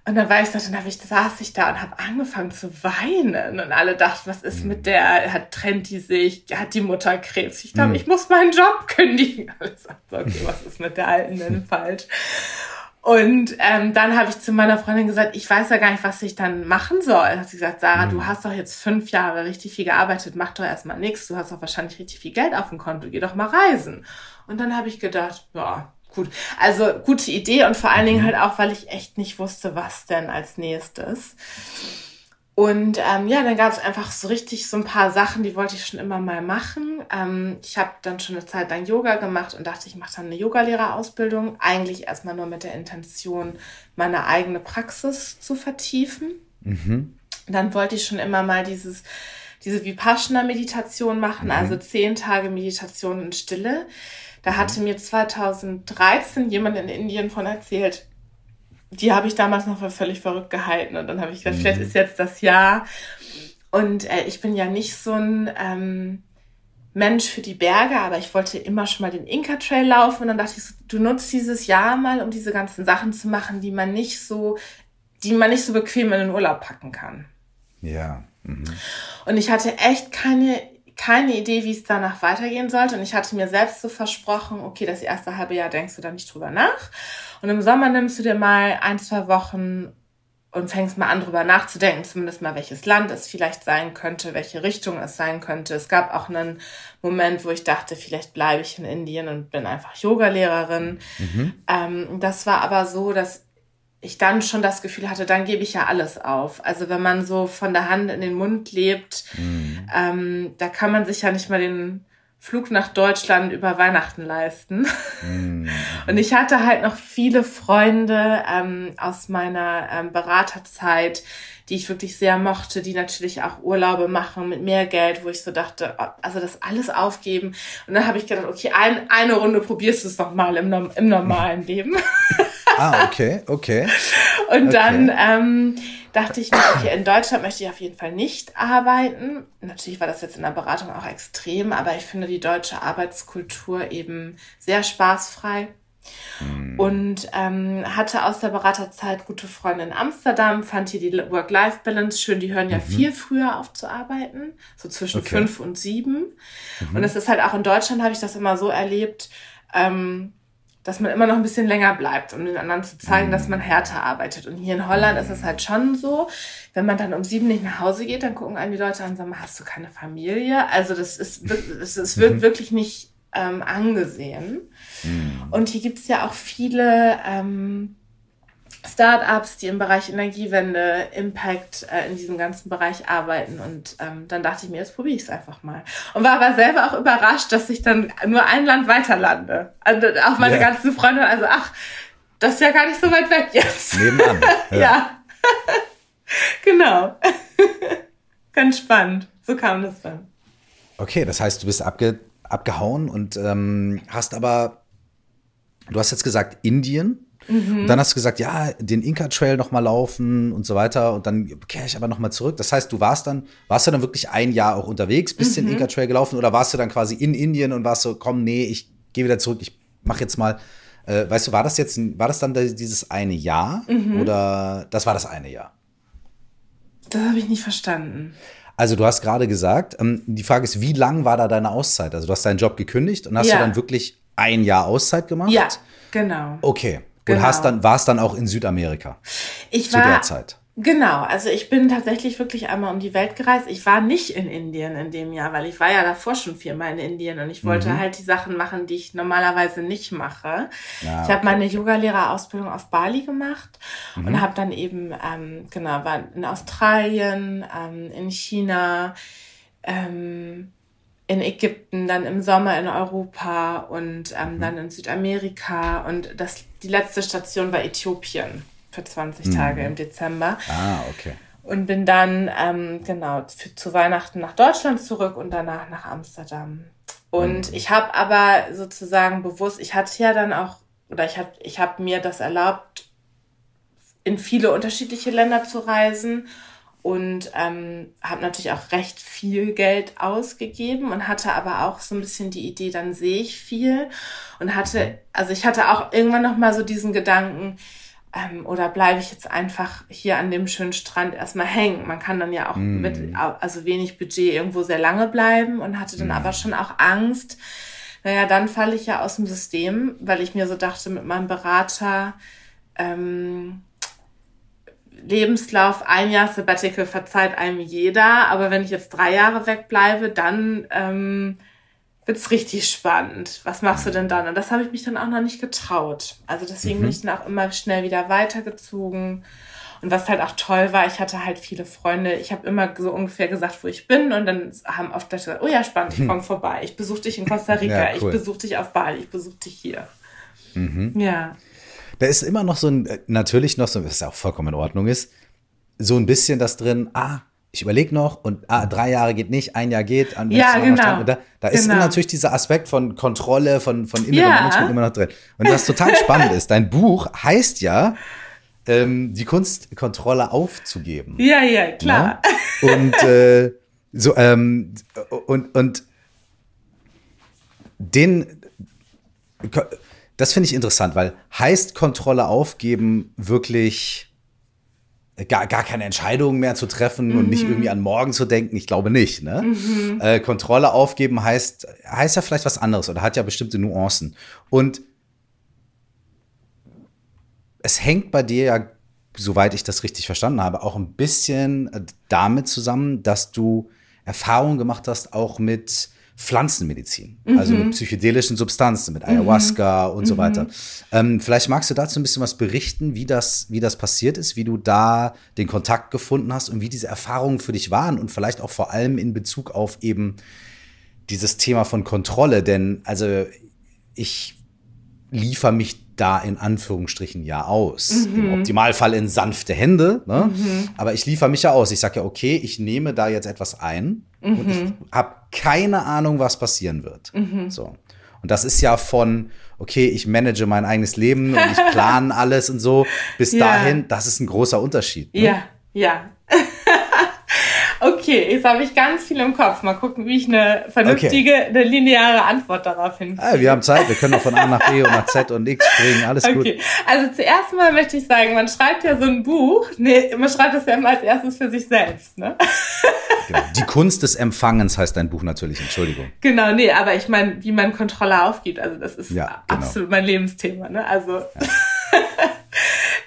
und dann war ich so, dann hab ich, saß ich da und habe angefangen zu weinen. Und alle dachten, was ist mit der? Hat trennt die sich? Hat die Mutter Krebs? Ich glaube, mhm. ich muss meinen Job kündigen. <laughs> Alle sagten, okay, was ist mit der Alten denn <laughs> falsch? Und ähm, dann habe ich zu meiner Freundin gesagt, ich weiß ja gar nicht, was ich dann machen soll. Hat sie gesagt, Sarah, mhm. du hast doch jetzt fünf Jahre richtig viel gearbeitet, mach doch erstmal nichts. Du hast doch wahrscheinlich richtig viel Geld auf dem Konto, geh doch mal reisen. Und dann habe ich gedacht, ja, gut. Also gute Idee und vor allen Dingen mhm. halt auch, weil ich echt nicht wusste, was denn als nächstes. Und ähm, ja, dann gab es einfach so richtig so ein paar Sachen, die wollte ich schon immer mal machen. Ähm, ich habe dann schon eine Zeit lang Yoga gemacht und dachte, ich mache dann eine Yogalehrerausbildung. Eigentlich erstmal nur mit der Intention, meine eigene Praxis zu vertiefen. Mhm. Dann wollte ich schon immer mal dieses, diese Vipassana-Meditation machen, mhm. also zehn Tage Meditation in Stille. Da mhm. hatte mir 2013 jemand in Indien von erzählt, die habe ich damals noch für völlig verrückt gehalten. Und dann habe ich gedacht, mhm. vielleicht ist jetzt das Jahr. Und äh, ich bin ja nicht so ein ähm, Mensch für die Berge, aber ich wollte immer schon mal den Inca Trail laufen. Und dann dachte ich, so, du nutzt dieses Jahr mal, um diese ganzen Sachen zu machen, die man nicht so, die man nicht so bequem in den Urlaub packen kann. Ja. Mhm. Und ich hatte echt keine keine Idee, wie es danach weitergehen sollte. Und ich hatte mir selbst so versprochen, okay, das erste halbe Jahr denkst du da nicht drüber nach. Und im Sommer nimmst du dir mal ein, zwei Wochen und fängst mal an, drüber nachzudenken, zumindest mal, welches Land es vielleicht sein könnte, welche Richtung es sein könnte. Es gab auch einen Moment, wo ich dachte, vielleicht bleibe ich in Indien und bin einfach Yogalehrerin. Mhm. Ähm, das war aber so, dass ich dann schon das Gefühl hatte, dann gebe ich ja alles auf. Also wenn man so von der Hand in den Mund lebt, mhm. ähm, da kann man sich ja nicht mal den Flug nach Deutschland über Weihnachten leisten. Mhm. <laughs> Und ich hatte halt noch viele Freunde ähm, aus meiner ähm, Beraterzeit, die ich wirklich sehr mochte, die natürlich auch Urlaube machen mit mehr Geld, wo ich so dachte, oh, also das alles aufgeben. Und dann habe ich gedacht, okay, ein, eine Runde probierst du es noch mal im, im normalen Leben. <laughs> <laughs> Ah, okay, okay. Und okay. dann ähm, dachte ich mir, okay, in Deutschland möchte ich auf jeden Fall nicht arbeiten. Natürlich war das jetzt in der Beratung auch extrem, aber ich finde die deutsche Arbeitskultur eben sehr spaßfrei. Hm. Und ähm, hatte aus der Beraterzeit gute Freunde in Amsterdam, fand hier die Work-Life-Balance schön. Die hören ja mhm. viel früher auf zu arbeiten, so zwischen okay. fünf und sieben. Mhm. Und es ist halt auch in Deutschland, habe ich das immer so erlebt, ähm, dass man immer noch ein bisschen länger bleibt, um den anderen zu zeigen, dass man härter arbeitet. Und hier in Holland ist es halt schon so, wenn man dann um sieben nicht nach Hause geht, dann gucken einen die Leute an und sagen, hast du keine Familie? Also das ist, <laughs> es, es wird mhm. wirklich nicht ähm, angesehen. Mhm. Und hier gibt es ja auch viele ähm, Startups, die im Bereich Energiewende, Impact äh, in diesem ganzen Bereich arbeiten. Und ähm, dann dachte ich mir, jetzt probiere ich es einfach mal. Und war aber selber auch überrascht, dass ich dann nur ein Land weiter lande. Also auch meine yeah. ganzen Freunde, also ach, das ist ja gar nicht so weit weg jetzt. Nebenan. <laughs> Ja. ja. genau. <laughs> Ganz spannend. So kam das dann. Okay, das heißt, du bist abge abgehauen und ähm, hast aber, du hast jetzt gesagt, Indien Mhm. Und dann hast du gesagt, ja, den Inca Trail noch mal laufen und so weiter. Und dann kehre ich aber noch mal zurück. Das heißt, du warst dann, warst du dann wirklich ein Jahr auch unterwegs, bist mhm. den Inca Trail gelaufen oder warst du dann quasi in Indien und warst so, komm, nee, ich gehe wieder zurück, ich mache jetzt mal. Äh, weißt du, war das jetzt, war das dann dieses eine Jahr mhm. oder das war das eine Jahr? Das habe ich nicht verstanden. Also du hast gerade gesagt, ähm, die Frage ist, wie lang war da deine Auszeit? Also du hast deinen Job gekündigt und hast ja. du dann wirklich ein Jahr Auszeit gemacht? Ja, genau. Okay. Genau. Und hast dann, warst dann auch in Südamerika. Ich zu war, der Zeit. Genau, also ich bin tatsächlich wirklich einmal um die Welt gereist. Ich war nicht in Indien in dem Jahr, weil ich war ja davor schon viermal in Indien und ich wollte mhm. halt die Sachen machen, die ich normalerweise nicht mache. Ja, ich okay. habe meine Yogalehrerausbildung auf Bali gemacht mhm. und habe dann eben, ähm, genau, war in Australien, ähm, in China, ähm, in Ägypten, dann im Sommer in Europa und ähm, mhm. dann in Südamerika und das die letzte Station war Äthiopien für 20 mhm. Tage im Dezember. Ah, okay. Und bin dann, ähm, genau, für, zu Weihnachten nach Deutschland zurück und danach nach Amsterdam. Und mhm. ich habe aber sozusagen bewusst, ich hatte ja dann auch, oder ich habe ich hab mir das erlaubt, in viele unterschiedliche Länder zu reisen und ähm, habe natürlich auch recht viel Geld ausgegeben und hatte aber auch so ein bisschen die Idee, dann sehe ich viel und hatte, also ich hatte auch irgendwann noch mal so diesen Gedanken, ähm, oder bleibe ich jetzt einfach hier an dem schönen Strand erstmal hängen? Man kann dann ja auch mm. mit also wenig Budget irgendwo sehr lange bleiben und hatte dann mm. aber schon auch Angst. Naja, dann falle ich ja aus dem System, weil ich mir so dachte, mit meinem Berater, ähm, Lebenslauf, ein Jahr Sabbatical verzeiht einem jeder, aber wenn ich jetzt drei Jahre wegbleibe, dann ähm, wird's richtig spannend. Was machst du denn dann? Und das habe ich mich dann auch noch nicht getraut. Also deswegen mhm. bin ich dann auch immer schnell wieder weitergezogen. Und was halt auch toll war, ich hatte halt viele Freunde. Ich habe immer so ungefähr gesagt, wo ich bin. Und dann haben oft Leute gesagt, oh ja, spannend, ich komme vorbei. Ich besuche dich in Costa Rica, ja, cool. ich besuche dich auf Bali, ich besuche dich hier. Mhm. Ja. Da ist immer noch so ein, äh, natürlich noch so, was auch vollkommen in Ordnung ist, so ein bisschen das drin, ah, ich überlege noch und ah, drei Jahre geht nicht, ein Jahr geht. An ja, genau. Da, da ist genau. natürlich dieser Aspekt von Kontrolle, von, von innerem ja. Management immer noch drin. Und was total <laughs> spannend ist, dein Buch heißt ja, ähm, die Kunst, Kontrolle aufzugeben. Ja, ja, klar. Ja? Ne? Und äh, so, ähm, und, und den, das finde ich interessant, weil heißt Kontrolle aufgeben wirklich gar, gar keine Entscheidungen mehr zu treffen mhm. und nicht mhm. irgendwie an morgen zu denken? Ich glaube nicht. Ne? Mhm. Äh, Kontrolle aufgeben heißt, heißt ja vielleicht was anderes oder hat ja bestimmte Nuancen. Und es hängt bei dir ja, soweit ich das richtig verstanden habe, auch ein bisschen damit zusammen, dass du Erfahrungen gemacht hast, auch mit Pflanzenmedizin, mhm. also mit psychedelischen Substanzen, mit Ayahuasca mhm. und so weiter. Ähm, vielleicht magst du dazu ein bisschen was berichten, wie das, wie das passiert ist, wie du da den Kontakt gefunden hast und wie diese Erfahrungen für dich waren und vielleicht auch vor allem in Bezug auf eben dieses Thema von Kontrolle, denn also ich liefere mich da in Anführungsstrichen ja aus. Mhm. Im Optimalfall in sanfte Hände. Ne? Mhm. Aber ich liefere mich ja aus. Ich sage ja, okay, ich nehme da jetzt etwas ein mhm. und ich mhm. habe keine Ahnung, was passieren wird. Mhm. So. Und das ist ja von, okay, ich manage mein eigenes Leben und ich <laughs> plane alles und so, bis ja. dahin, das ist ein großer Unterschied. Ne? Ja, ja. Okay, jetzt habe ich ganz viel im Kopf. Mal gucken, wie ich eine vernünftige, okay. eine lineare Antwort darauf hinkriege. Ah, wir haben Zeit, wir können auch von A nach B <laughs> und nach Z und X springen, alles okay. gut. Also zuerst mal möchte ich sagen, man schreibt ja so ein Buch, nee, man schreibt das ja immer als erstes für sich selbst, ne? <laughs> Genau. Die Kunst des Empfangens heißt dein Buch natürlich, Entschuldigung. Genau, nee, aber ich meine, wie man Kontrolle aufgibt, also das ist ja, genau. absolut mein Lebensthema, ne? Also. Ja. <laughs>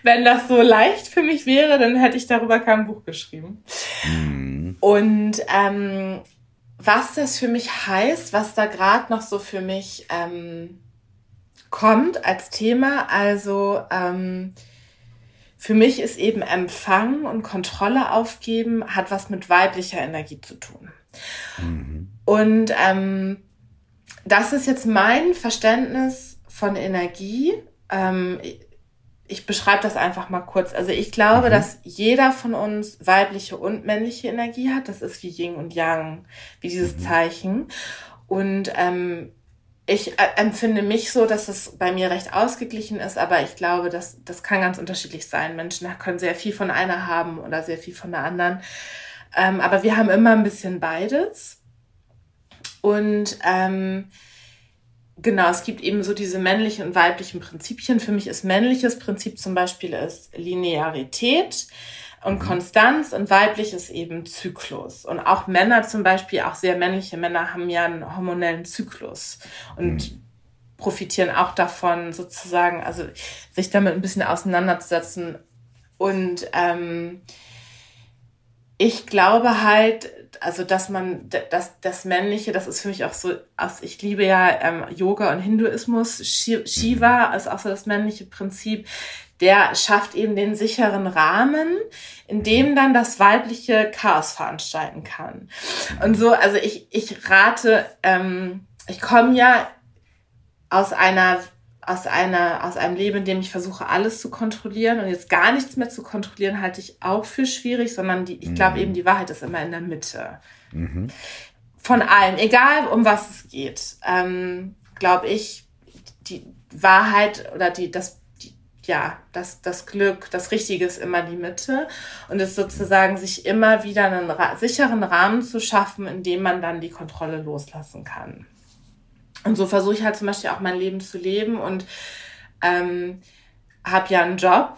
wenn das so leicht für mich wäre, dann hätte ich darüber kein Buch geschrieben. Mhm. Und ähm, was das für mich heißt, was da gerade noch so für mich ähm, kommt als Thema, also ähm, für mich ist eben Empfang und Kontrolle aufgeben, hat was mit weiblicher Energie zu tun. Mhm. Und ähm, das ist jetzt mein Verständnis von Energie. Ähm, ich beschreibe das einfach mal kurz. Also ich glaube, mhm. dass jeder von uns weibliche und männliche Energie hat. Das ist wie Yin und Yang, wie dieses mhm. Zeichen. Und ähm, ich äh, empfinde mich so, dass es bei mir recht ausgeglichen ist, aber ich glaube, dass das kann ganz unterschiedlich sein. Menschen können sehr viel von einer haben oder sehr viel von der anderen. Ähm, aber wir haben immer ein bisschen beides. Und ähm, Genau, es gibt eben so diese männlichen und weiblichen Prinzipien. Für mich ist männliches Prinzip zum Beispiel ist Linearität und mhm. Konstanz und weiblich ist eben Zyklus. Und auch Männer zum Beispiel, auch sehr männliche Männer haben ja einen hormonellen Zyklus und mhm. profitieren auch davon sozusagen, also sich damit ein bisschen auseinanderzusetzen. Und ähm, ich glaube halt, also dass man das, das Männliche, das ist für mich auch so, also ich liebe ja ähm, Yoga und Hinduismus, Shiva mhm. ist auch so das männliche Prinzip, der schafft eben den sicheren Rahmen, in dem dann das weibliche Chaos veranstalten kann. Und so, also ich, ich rate, ähm, ich komme ja aus einer aus einer, aus einem Leben, in dem ich versuche, alles zu kontrollieren und jetzt gar nichts mehr zu kontrollieren, halte ich auch für schwierig, sondern die, ich glaube mhm. eben, die Wahrheit ist immer in der Mitte. Mhm. Von allem, egal um was es geht, ähm, glaube ich, die Wahrheit oder die, das, die, ja, das, das Glück, das Richtige ist immer die Mitte und es sozusagen sich immer wieder einen ra sicheren Rahmen zu schaffen, in dem man dann die Kontrolle loslassen kann. Und so versuche ich halt zum Beispiel auch mein Leben zu leben und ähm, habe ja einen Job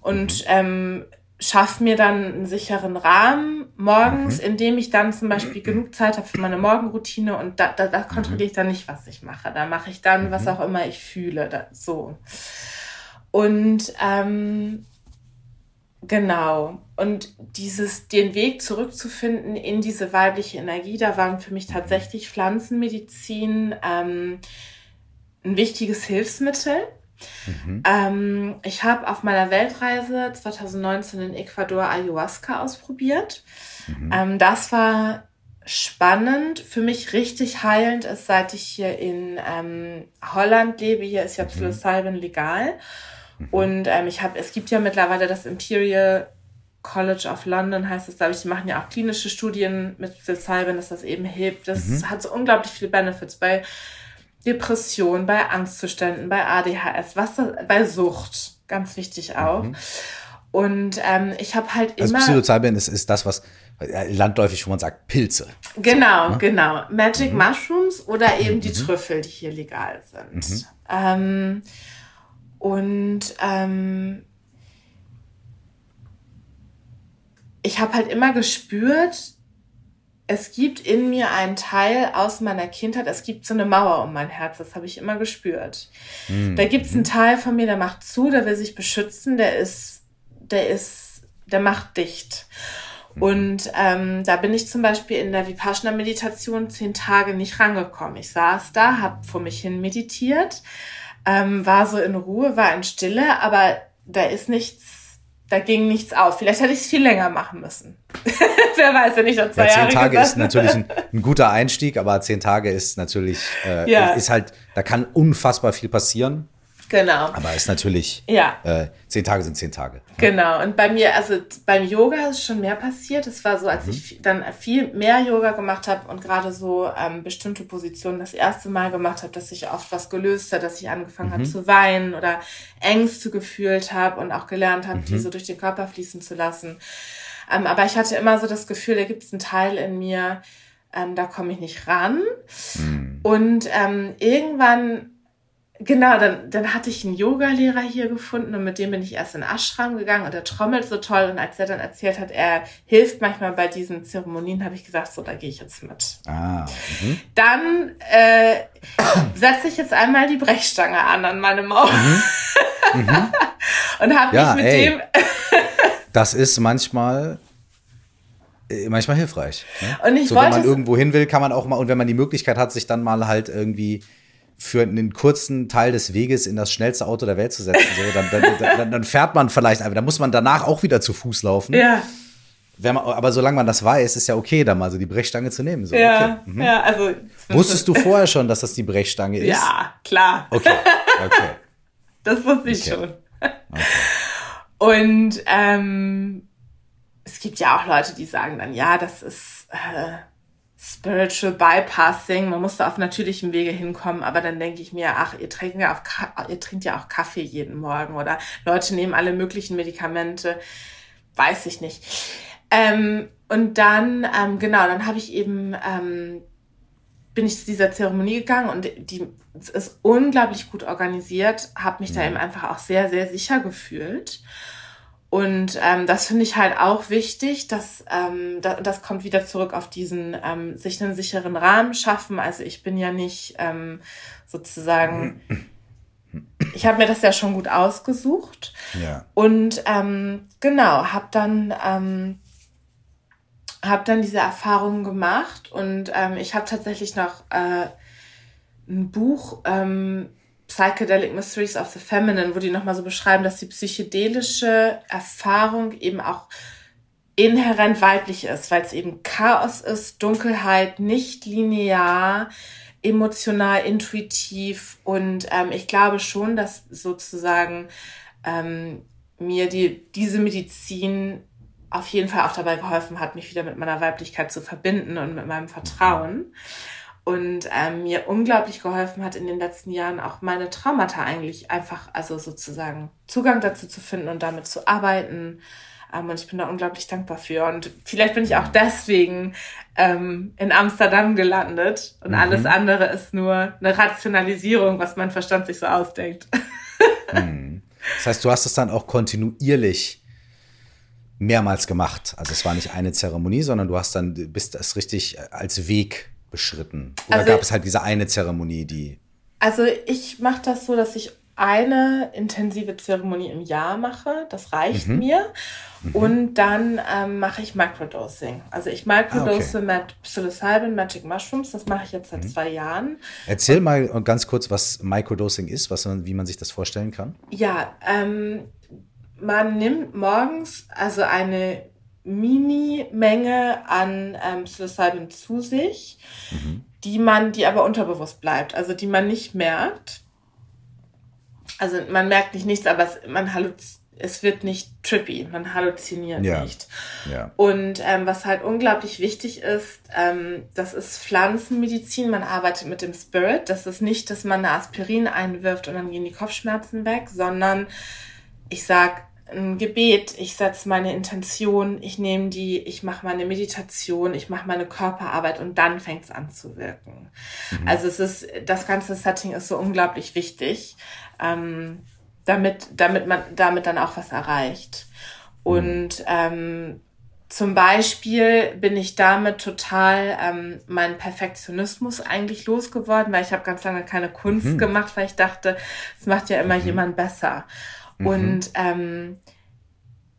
und mhm. ähm, schaffe mir dann einen sicheren Rahmen morgens, mhm. in dem ich dann zum Beispiel <clears throat> genug Zeit habe für meine Morgenroutine und da, da, da kontrolliere ich dann nicht, was ich mache. Da mache ich dann, was mhm. auch immer ich fühle. Da, so. Und ähm, genau. Und dieses, den Weg zurückzufinden in diese weibliche Energie, da waren für mich tatsächlich Pflanzenmedizin ähm, ein wichtiges Hilfsmittel. Mhm. Ähm, ich habe auf meiner Weltreise 2019 in Ecuador Ayahuasca ausprobiert. Mhm. Ähm, das war spannend. Für mich richtig heilend ist, seit ich hier in ähm, Holland lebe. Hier ist ja Psilocybin mhm. legal. Mhm. Und ähm, ich habe, es gibt ja mittlerweile das Imperial College of London, heißt es, glaube ich, die machen ja auch klinische Studien mit Psilocybin, dass das eben hilft. Das mhm. hat so unglaublich viele Benefits bei Depression, bei Angstzuständen, bei ADHS, was bei Sucht, ganz wichtig auch. Mhm. Und ähm, ich habe halt also immer. Also Psilocybin ist, ist das, was landläufig, wo man sagt, Pilze. Genau, ne? genau. Magic mhm. Mushrooms oder eben die mhm. Trüffel, die hier legal sind. Mhm. Ähm, und ähm, ich habe halt immer gespürt, es gibt in mir einen Teil aus meiner Kindheit, es gibt so eine Mauer um mein Herz, das habe ich immer gespürt. Mhm. Da gibt es einen Teil von mir, der macht zu, der will sich beschützen, der ist, der ist, der macht dicht. Mhm. Und ähm, da bin ich zum Beispiel in der Vipassana-Meditation zehn Tage nicht rangekommen. Ich saß da, habe vor mich hin meditiert ähm, war so in Ruhe, war in Stille, aber da ist nichts, da ging nichts auf. Vielleicht hätte ich es viel länger machen müssen. <laughs> Wer weiß, wenn ich noch zwei ja, zehn Jahre Tage ist natürlich ein, ein, guter Einstieg, aber zehn Tage ist natürlich, äh, ja. ist halt, da kann unfassbar viel passieren. Genau. Aber ist natürlich, ja. Äh, zehn Tage sind zehn Tage. Genau. Und bei mir, also beim Yoga ist schon mehr passiert. Es war so, als mhm. ich dann viel mehr Yoga gemacht habe und gerade so ähm, bestimmte Positionen das erste Mal gemacht habe, dass sich oft was gelöst hat, dass ich angefangen mhm. habe zu weinen oder Ängste gefühlt habe und auch gelernt habe, mhm. die so durch den Körper fließen zu lassen. Ähm, aber ich hatte immer so das Gefühl, da gibt es einen Teil in mir, ähm, da komme ich nicht ran. Mhm. Und ähm, irgendwann Genau, dann, dann hatte ich einen Yoga-Lehrer hier gefunden und mit dem bin ich erst in Ashram gegangen und der trommelt so toll. Und als er dann erzählt hat, er hilft manchmal bei diesen Zeremonien, habe ich gesagt, so, da gehe ich jetzt mit. Ah, mhm. Dann äh, setze ich jetzt einmal die Brechstange an an meine Mauer mhm. Mhm. <laughs> und habe ja, mich mit ey, dem. <laughs> das ist manchmal äh, manchmal hilfreich. Ne? Und ich so, wenn man irgendwo hin will, kann man auch mal, und wenn man die Möglichkeit hat, sich dann mal halt irgendwie für einen kurzen Teil des Weges in das schnellste Auto der Welt zu setzen. So, dann, dann, dann, dann fährt man vielleicht einfach. Da muss man danach auch wieder zu Fuß laufen. Ja. Man, aber solange man das weiß, ist ja okay, da mal so die Brechstange zu nehmen. So, ja, okay. mhm. ja, also. Wusstest du vorher schon, dass das die Brechstange ist? Ja, klar. Okay, okay. <laughs> Das wusste ich okay. schon. Okay. Und ähm, es gibt ja auch Leute, die sagen dann, ja, das ist äh, Spiritual Bypassing. Man muss da auf natürlichem Wege hinkommen, aber dann denke ich mir, ach, ihr trinkt ja, auf, ihr trinkt ja auch Kaffee jeden Morgen oder Leute nehmen alle möglichen Medikamente. Weiß ich nicht. Ähm, und dann, ähm, genau, dann habe ich eben, ähm, bin ich zu dieser Zeremonie gegangen und die ist unglaublich gut organisiert, habe mich da mhm. eben einfach auch sehr, sehr sicher gefühlt. Und ähm, das finde ich halt auch wichtig, dass ähm, da, das kommt wieder zurück auf diesen ähm, sich einen sicheren Rahmen schaffen. Also ich bin ja nicht ähm, sozusagen, <clears throat> ich habe mir das ja schon gut ausgesucht. Ja. Und ähm, genau, habe dann ähm, habe dann diese Erfahrungen gemacht und ähm, ich habe tatsächlich noch äh, ein Buch ähm, Psychedelic Mysteries of the Feminine, wo die nochmal so beschreiben, dass die psychedelische Erfahrung eben auch inhärent weiblich ist, weil es eben Chaos ist, Dunkelheit, nicht linear, emotional, intuitiv und ähm, ich glaube schon, dass sozusagen ähm, mir die, diese Medizin auf jeden Fall auch dabei geholfen hat, mich wieder mit meiner Weiblichkeit zu verbinden und mit meinem Vertrauen. Und ähm, mir unglaublich geholfen hat in den letzten Jahren auch meine Traumata eigentlich einfach, also sozusagen Zugang dazu zu finden und damit zu arbeiten. Ähm, und ich bin da unglaublich dankbar für. Und vielleicht bin ich auch deswegen ähm, in Amsterdam gelandet und mhm. alles andere ist nur eine Rationalisierung, was mein Verstand sich so ausdenkt. Mhm. Das heißt, du hast es dann auch kontinuierlich mehrmals gemacht. Also es war nicht eine Zeremonie, sondern du hast dann bist das richtig als Weg beschritten? Oder also, gab es halt diese eine Zeremonie, die. Also ich mache das so, dass ich eine intensive Zeremonie im Jahr mache. Das reicht mhm. mir. Mhm. Und dann ähm, mache ich Microdosing. Also ich microdose ah, okay. mit Psilocybin Magic Mushrooms. Das mache ich jetzt seit mhm. zwei Jahren. Erzähl Und, mal ganz kurz, was Microdosing ist, was, wie man sich das vorstellen kann. Ja, ähm, man nimmt morgens also eine Mini-Menge an ähm, Psilocybin zu sich, mhm. die man, die aber unterbewusst bleibt, also die man nicht merkt. Also man merkt nicht nichts, aber es, man es wird nicht trippy, man halluziniert ja. nicht. Ja. Und ähm, was halt unglaublich wichtig ist, ähm, das ist Pflanzenmedizin, man arbeitet mit dem Spirit. Das ist nicht, dass man eine Aspirin einwirft und dann gehen die Kopfschmerzen weg, sondern ich sag, ein Gebet, ich setze meine Intention, ich nehme die, ich mache meine Meditation, ich mache meine Körperarbeit und dann fängt es an zu wirken. Mhm. Also es ist, das ganze Setting ist so unglaublich wichtig, ähm, damit, damit man damit dann auch was erreicht. Mhm. Und ähm, zum Beispiel bin ich damit total ähm, meinen Perfektionismus eigentlich losgeworden, weil ich habe ganz lange keine Kunst mhm. gemacht, weil ich dachte, es macht ja immer mhm. jemand besser. Mhm. Und ähm,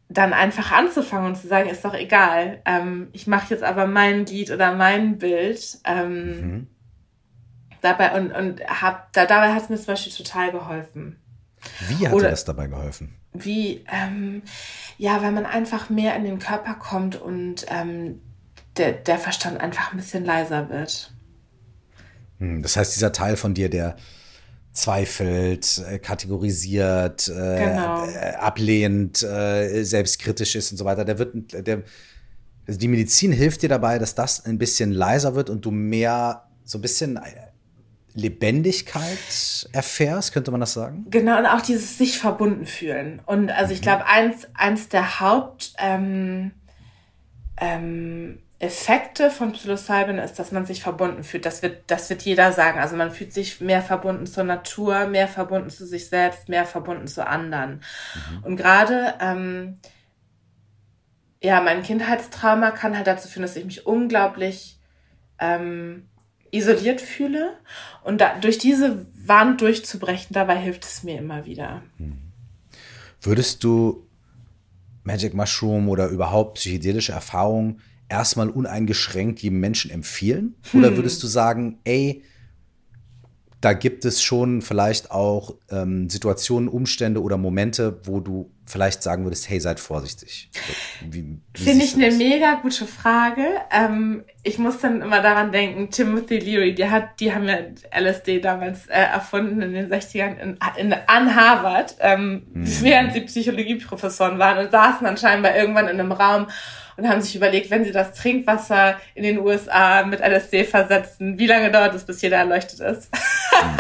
dann einfach anzufangen und zu sagen, ist doch egal. Ähm, ich mache jetzt aber mein Lied oder mein Bild. Ähm, mhm. Dabei und, und hab, da, dabei hat es mir zum Beispiel total geholfen. Wie hat oder, dir das dabei geholfen? Wie, ähm, ja, weil man einfach mehr in den Körper kommt und ähm, der, der Verstand einfach ein bisschen leiser wird. Hm, das heißt, dieser Teil von dir, der zweifelt, äh, kategorisiert, äh, genau. Äh, ablehnt, selbstkritisch ist und so weiter. Der wird, der, also die Medizin hilft dir dabei, dass das ein bisschen leiser wird und du mehr so ein bisschen Lebendigkeit erfährst, könnte man das sagen? Genau, und auch dieses sich verbunden fühlen. Und also ich mhm. glaube, eins, eins der Haupt ähm, ähm, Effekte von Psilocybin ist, dass man sich verbunden fühlt. Das wird, das wird jeder sagen. Also man fühlt sich mehr verbunden zur Natur, mehr verbunden zu sich selbst, mehr verbunden zu anderen. Mhm. Und gerade, ähm, ja, mein Kindheitstrauma kann halt dazu führen, dass ich mich unglaublich ähm, isoliert fühle. Und da, durch diese Wand durchzubrechen, dabei hilft es mir immer wieder. Mhm. Würdest du Magic Mushroom oder überhaupt psychedelische Erfahrungen erstmal uneingeschränkt jedem Menschen empfehlen? Oder hm. würdest du sagen, ey, da gibt es schon vielleicht auch ähm, Situationen, Umstände oder Momente, wo du vielleicht sagen würdest, hey, seid vorsichtig? Wie, wie Finde ich eine mega gute Frage. Ähm, ich muss dann immer daran denken, Timothy Leary, die hat, die haben ja LSD damals äh, erfunden in den 60ern in, in, an Harvard, ähm, hm. während sie Psychologieprofessoren waren und saßen dann scheinbar irgendwann in einem Raum und haben sich überlegt, wenn sie das Trinkwasser in den USA mit LSD versetzen, wie lange dauert es, bis jeder erleuchtet ist?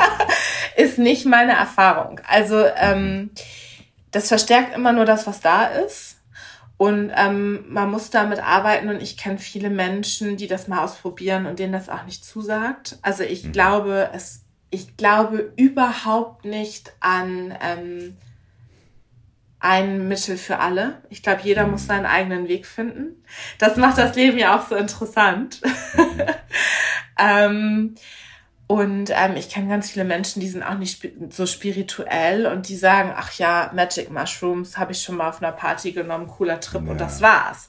<laughs> ist nicht meine Erfahrung. Also ähm, das verstärkt immer nur das, was da ist. Und ähm, man muss damit arbeiten und ich kenne viele Menschen, die das mal ausprobieren und denen das auch nicht zusagt. Also ich mhm. glaube, es, ich glaube überhaupt nicht an ähm, ein Mittel für alle. Ich glaube, jeder muss seinen eigenen Weg finden. Das macht das Leben ja auch so interessant. <laughs> ähm, und ähm, ich kenne ganz viele Menschen, die sind auch nicht so spirituell und die sagen, ach ja, Magic Mushrooms habe ich schon mal auf einer Party genommen, cooler Trip ja. und das war's.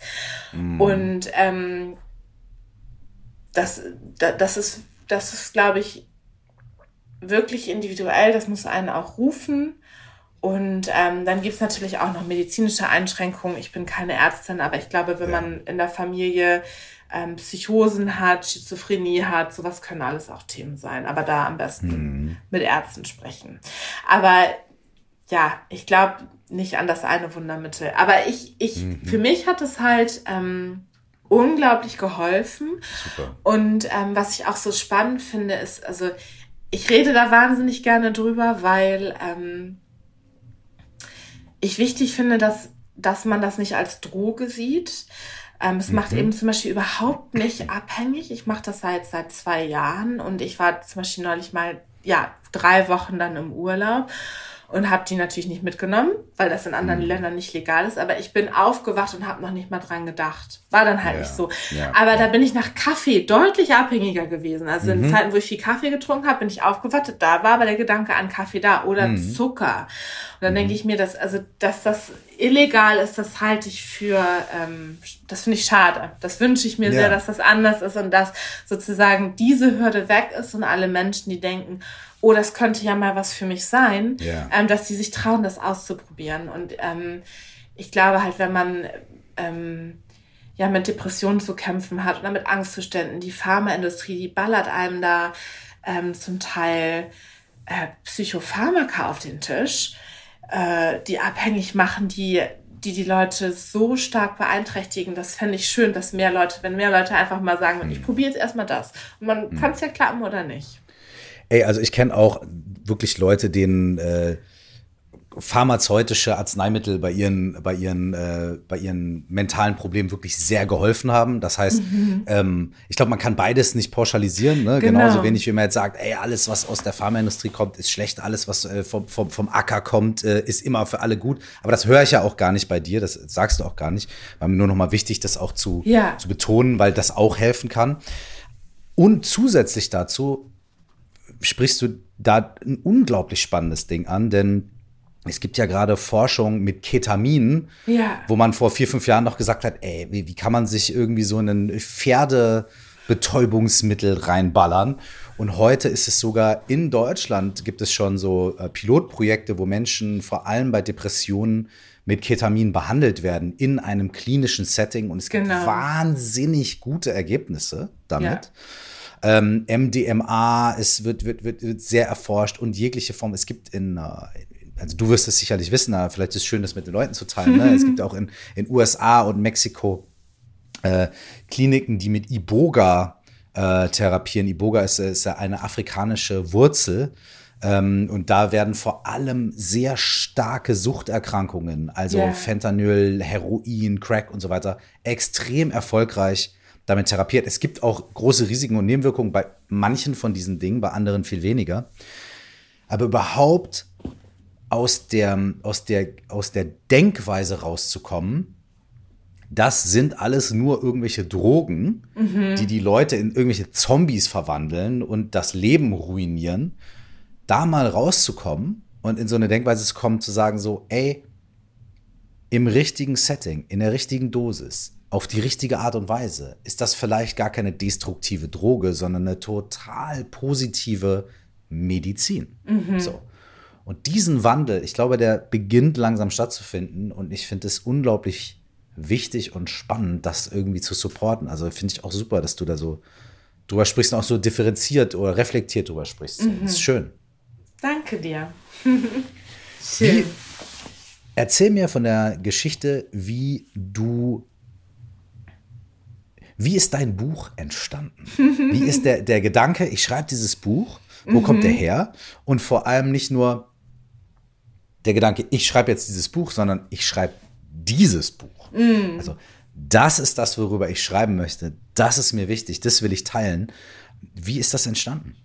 Mm. Und ähm, das, das ist, das ist, glaube ich, wirklich individuell. Das muss einen auch rufen. Und ähm, dann gibt es natürlich auch noch medizinische Einschränkungen. Ich bin keine Ärztin, aber ich glaube, wenn ja. man in der Familie ähm, Psychosen hat, Schizophrenie hat, sowas können alles auch Themen sein. Aber da am besten mhm. mit Ärzten sprechen. Aber ja, ich glaube nicht an das eine Wundermittel. Aber ich, ich, mhm. für mich hat es halt ähm, unglaublich geholfen. Super. Und ähm, was ich auch so spannend finde, ist, also ich rede da wahnsinnig gerne drüber, weil ähm, ich wichtig finde, dass, dass man das nicht als Droge sieht. Ähm, es mhm. macht eben zum Beispiel überhaupt nicht abhängig. Ich mache das seit, seit zwei Jahren und ich war zum Beispiel neulich mal ja, drei Wochen dann im Urlaub und habe die natürlich nicht mitgenommen, weil das in anderen mhm. Ländern nicht legal ist. Aber ich bin aufgewacht und habe noch nicht mal dran gedacht. War dann halt ja. nicht so. Ja. Aber ja. da bin ich nach Kaffee deutlich abhängiger gewesen. Also mhm. in Zeiten, wo ich viel Kaffee getrunken habe, bin ich aufgewacht. Da war aber der Gedanke an Kaffee da oder mhm. Zucker. Und dann denke mhm. ich mir, dass also dass das illegal ist, das halte ich für, ähm, das finde ich schade. Das wünsche ich mir sehr, dass das anders ist und dass sozusagen diese Hürde weg ist und alle Menschen, die denken, oh, das könnte ja mal was für mich sein, ja. ähm, dass sie sich trauen, das auszuprobieren. Und ähm, ich glaube halt, wenn man ähm, ja mit Depressionen zu kämpfen hat oder mit Angstzuständen, die Pharmaindustrie, die ballert einem da ähm, zum Teil äh, Psychopharmaka auf den Tisch, äh, die abhängig machen, die die die Leute so stark beeinträchtigen, das fände ich schön, dass mehr Leute, wenn mehr Leute einfach mal sagen, mhm. ich probiere jetzt erstmal das. Und man mhm. kann es ja klappen oder nicht. Ey, also ich kenne auch wirklich Leute, denen äh, pharmazeutische Arzneimittel bei ihren, bei ihren, äh, bei ihren mentalen Problemen wirklich sehr geholfen haben. Das heißt, mhm. ähm, ich glaube, man kann beides nicht pauschalisieren. Ne? Genau. Genauso wenig, wie man jetzt sagt, ey, alles, was aus der Pharmaindustrie kommt, ist schlecht, alles, was äh, vom, vom, vom Acker kommt, äh, ist immer für alle gut. Aber das höre ich ja auch gar nicht bei dir, das sagst du auch gar nicht. War mir nur noch mal wichtig, das auch zu, ja. zu betonen, weil das auch helfen kann. Und zusätzlich dazu sprichst du da ein unglaublich spannendes Ding an, denn es gibt ja gerade Forschung mit Ketamin, ja. wo man vor vier, fünf Jahren noch gesagt hat, ey, wie, wie kann man sich irgendwie so einen Pferdebetäubungsmittel reinballern? Und heute ist es sogar in Deutschland gibt es schon so äh, Pilotprojekte, wo Menschen vor allem bei Depressionen mit Ketamin behandelt werden in einem klinischen Setting und es gibt genau. wahnsinnig gute Ergebnisse damit. Ja. Ähm, MDMA es wird, wird, wird, wird sehr erforscht und jegliche Form. Es gibt in, äh, also du wirst es sicherlich wissen, aber vielleicht ist es schön, das mit den Leuten zu teilen. Ne? es gibt auch in in USA und Mexiko äh, Kliniken, die mit Iboga äh, therapieren. Iboga ist, ist eine afrikanische Wurzel. Ähm, und da werden vor allem sehr starke Suchterkrankungen, also yeah. Fentanyl, Heroin, Crack und so weiter, extrem erfolgreich damit therapiert. Es gibt auch große Risiken und Nebenwirkungen bei manchen von diesen Dingen, bei anderen viel weniger. Aber überhaupt aus der, aus der, aus der Denkweise rauszukommen, das sind alles nur irgendwelche Drogen, mhm. die die Leute in irgendwelche Zombies verwandeln und das Leben ruinieren. Da mal rauszukommen und in so eine Denkweise zu kommen, zu sagen so, ey, im richtigen Setting, in der richtigen Dosis, auf die richtige Art und Weise, ist das vielleicht gar keine destruktive Droge, sondern eine total positive Medizin. Mhm. So. Und diesen Wandel, ich glaube, der beginnt langsam stattzufinden und ich finde es unglaublich wichtig und spannend, das irgendwie zu supporten. Also finde ich auch super, dass du da so drüber sprichst und auch so differenziert oder reflektiert drüber sprichst. Mhm. Das ist schön. Danke dir. <laughs> schön. Wie, erzähl mir von der Geschichte, wie du wie ist dein Buch entstanden? <laughs> Wie ist der, der Gedanke, ich schreibe dieses Buch, wo mhm. kommt der mhm. her? Und vor allem nicht nur der Gedanke, ich schreibe jetzt dieses Buch, sondern ich schreibe dieses Buch. Mhm. Also das ist das, worüber ich schreiben möchte. Das ist mir wichtig, das will ich teilen. Wie ist das entstanden?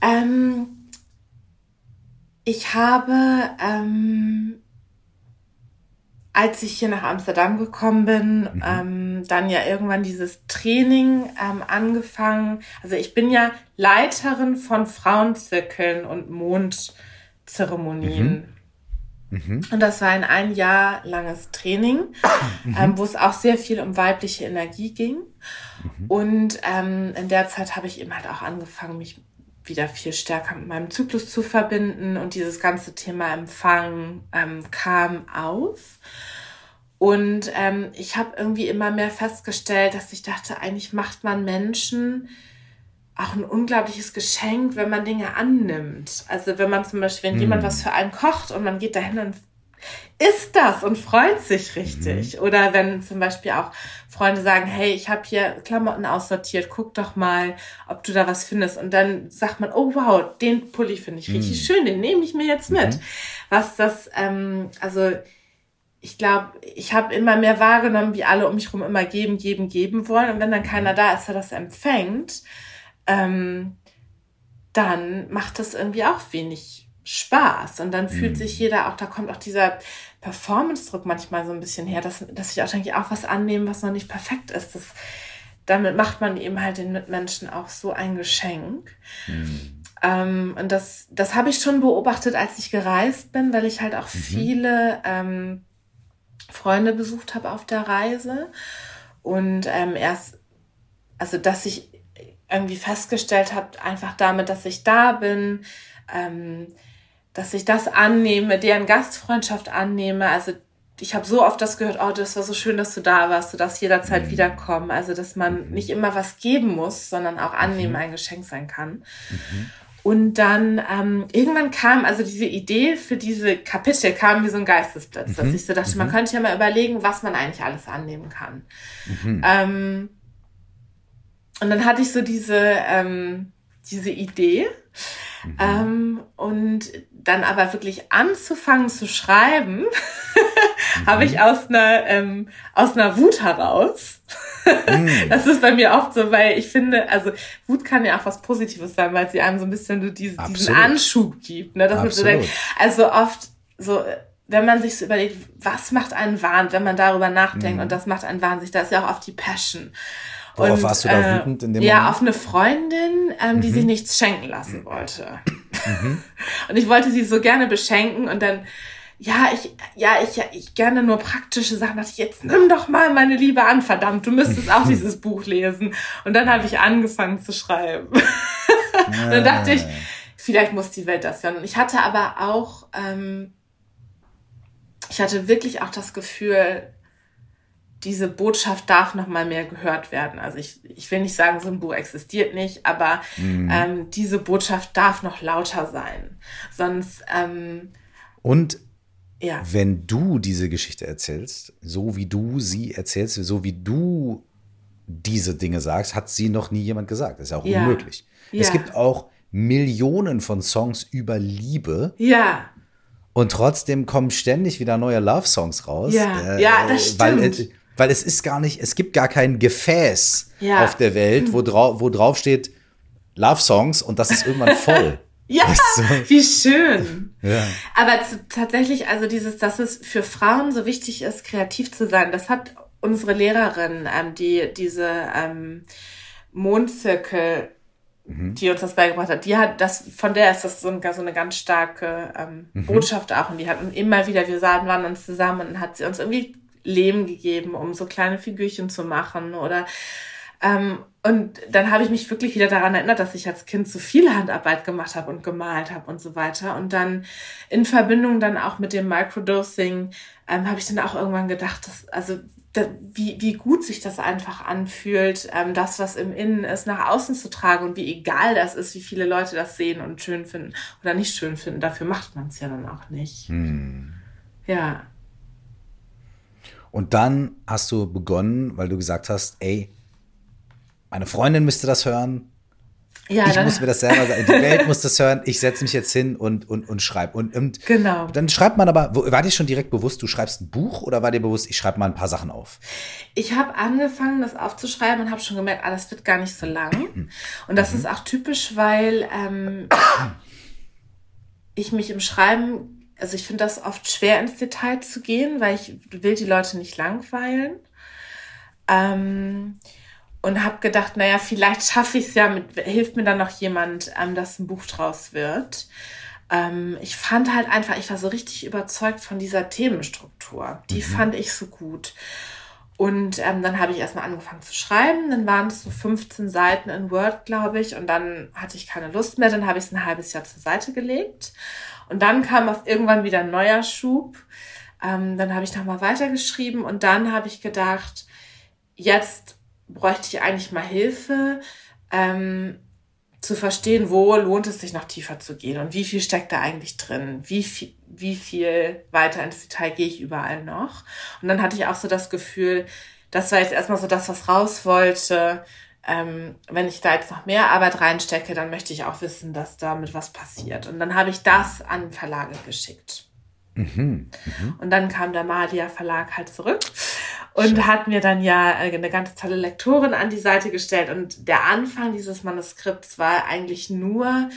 Ähm, ich habe ähm, als ich hier nach Amsterdam gekommen bin, mhm. ähm, dann ja irgendwann dieses Training ähm, angefangen. Also ich bin ja Leiterin von Frauenzirkeln und Mondzeremonien. Mhm. Mhm. Und das war ein ein Jahr langes Training, mhm. ähm, wo es auch sehr viel um weibliche Energie ging. Mhm. Und ähm, in der Zeit habe ich eben halt auch angefangen, mich wieder viel stärker mit meinem Zyklus zu verbinden und dieses ganze Thema Empfang ähm, kam auf. Und ähm, ich habe irgendwie immer mehr festgestellt, dass ich dachte, eigentlich macht man Menschen auch ein unglaubliches Geschenk, wenn man Dinge annimmt. Also wenn man zum Beispiel, wenn mm. jemand was für einen kocht und man geht dahin und ist das und freut sich richtig. Mhm. Oder wenn zum Beispiel auch Freunde sagen, hey, ich habe hier Klamotten aussortiert, guck doch mal, ob du da was findest. Und dann sagt man, oh wow, den Pulli finde ich richtig mhm. schön, den nehme ich mir jetzt mit. Mhm. Was das, ähm, also ich glaube, ich habe immer mehr wahrgenommen, wie alle um mich herum immer geben, geben, geben wollen. Und wenn dann keiner da ist, der das empfängt, ähm, dann macht das irgendwie auch wenig Spaß. Und dann fühlt mhm. sich jeder auch, da kommt auch dieser Performance-Druck manchmal so ein bisschen her, dass, dass ich auch denke, auch was annehmen, was noch nicht perfekt ist. Das, damit macht man eben halt den Mitmenschen auch so ein Geschenk. Mhm. Ähm, und das, das habe ich schon beobachtet, als ich gereist bin, weil ich halt auch mhm. viele ähm, Freunde besucht habe auf der Reise. Und ähm, erst, also dass ich irgendwie festgestellt habe, einfach damit, dass ich da bin, ähm, dass ich das annehme, deren Gastfreundschaft annehme. Also ich habe so oft das gehört, oh, das war so schön, dass du da warst, du darfst jederzeit mhm. wiederkommen. Also dass man mhm. nicht immer was geben muss, sondern auch annehmen mhm. ein Geschenk sein kann. Mhm. Und dann ähm, irgendwann kam, also diese Idee für diese Kapitel kam wie so ein Geistesblitz, dass mhm. ich so dachte, man mhm. könnte ja mal überlegen, was man eigentlich alles annehmen kann. Ähm, und dann hatte ich so diese, ähm, diese Idee. Mhm. Ähm, und dann aber wirklich anzufangen zu schreiben, mhm. <laughs> habe ich aus einer, ähm, aus einer Wut heraus. mhm. <laughs> Das ist bei mir oft so, weil ich finde, also Wut kann ja auch was Positives sein, weil sie einem so ein bisschen so diese, diesen Anschub gibt. Ne? Dass so denkt, also oft so, wenn man sich so überlegt, was macht einen Wahn, wenn man darüber nachdenkt mhm. und das macht einen wahnsinnig, da ist ja auch oft die Passion. Worauf und, warst du da äh, wütend in dem ja, Moment? Ja, auf eine Freundin, ähm, die mhm. sich nichts schenken lassen wollte. Mhm. <laughs> Und ich wollte sie so gerne beschenken und dann, ja, ich, ja, ich, ich gerne nur praktische Sachen. Dachte ich, jetzt nimm doch mal meine Liebe an, verdammt, du müsstest auch <laughs> dieses Buch lesen. Und dann habe ich angefangen zu schreiben. und <laughs> dann dachte ich, vielleicht muss die Welt das hören. Und ich hatte aber auch, ähm, ich hatte wirklich auch das Gefühl, diese Botschaft darf noch mal mehr gehört werden. Also ich, ich will nicht sagen, so ein Buch existiert nicht, aber mhm. ähm, diese Botschaft darf noch lauter sein. Sonst ähm, und ja. wenn du diese Geschichte erzählst, so wie du sie erzählst, so wie du diese Dinge sagst, hat sie noch nie jemand gesagt. Das ist ja auch ja. unmöglich. Ja. Es gibt auch Millionen von Songs über Liebe. Ja. Und trotzdem kommen ständig wieder neue Love-Songs raus. Ja, äh, ja das stimmt. Weil, äh, weil es ist gar nicht, es gibt gar kein Gefäß ja. auf der Welt, wo, drau wo drauf steht Love Songs und das ist irgendwann <laughs> voll. ja, weißt du? wie schön. Ja. Aber tatsächlich, also dieses, dass es für Frauen so wichtig ist, kreativ zu sein, das hat unsere Lehrerin, ähm, die diese ähm, Mondzirkel mhm. die uns das beigebracht hat, die hat das, von der ist das so, ein, so eine ganz starke ähm, mhm. Botschaft auch. Und die hatten immer wieder, wir sahen, waren uns zusammen und hat sie uns irgendwie Lehm gegeben, um so kleine Figürchen zu machen oder ähm, und dann habe ich mich wirklich wieder daran erinnert, dass ich als Kind zu viel Handarbeit gemacht habe und gemalt habe und so weiter. Und dann in Verbindung dann auch mit dem Microdosing ähm, habe ich dann auch irgendwann gedacht, dass, also da, wie, wie gut sich das einfach anfühlt, ähm, das, was im Innen ist, nach außen zu tragen und wie egal das ist, wie viele Leute das sehen und schön finden oder nicht schön finden. Dafür macht man es ja dann auch nicht. Hm. Ja. Und dann hast du begonnen, weil du gesagt hast, ey, meine Freundin müsste das hören. Ja, ich muss mir das selber sagen. Die Welt muss das hören. Ich setze mich jetzt hin und, und, und schreibe. Und, und genau. dann schreibt man aber, war dir schon direkt bewusst, du schreibst ein Buch oder war dir bewusst, ich schreibe mal ein paar Sachen auf? Ich habe angefangen, das aufzuschreiben und habe schon gemerkt, ah, das wird gar nicht so lang. Und das mhm. ist auch typisch, weil ähm, ich mich im Schreiben also ich finde das oft schwer ins Detail zu gehen, weil ich will die Leute nicht langweilen. Ähm, und habe gedacht, naja, vielleicht schaffe ich es ja, mit, hilft mir dann noch jemand, ähm, dass ein Buch draus wird. Ähm, ich fand halt einfach, ich war so richtig überzeugt von dieser Themenstruktur. Die mhm. fand ich so gut. Und ähm, dann habe ich erstmal angefangen zu schreiben. Dann waren es so 15 Seiten in Word, glaube ich. Und dann hatte ich keine Lust mehr. Dann habe ich es ein halbes Jahr zur Seite gelegt. Und dann kam auf irgendwann wieder ein neuer Schub. Ähm, dann habe ich nochmal weitergeschrieben und dann habe ich gedacht, jetzt bräuchte ich eigentlich mal Hilfe, ähm, zu verstehen, wo lohnt es sich noch tiefer zu gehen und wie viel steckt da eigentlich drin, wie viel, wie viel weiter ins Detail gehe ich überall noch. Und dann hatte ich auch so das Gefühl, das war jetzt erstmal so das, was raus wollte. Ähm, wenn ich da jetzt noch mehr Arbeit reinstecke, dann möchte ich auch wissen, dass damit was passiert. Und dann habe ich das an Verlage geschickt. Mhm, mh. Und dann kam der Malia Verlag halt zurück und Schön. hat mir dann ja äh, eine ganz tolle Lektorin an die Seite gestellt. Und der Anfang dieses Manuskripts war eigentlich nur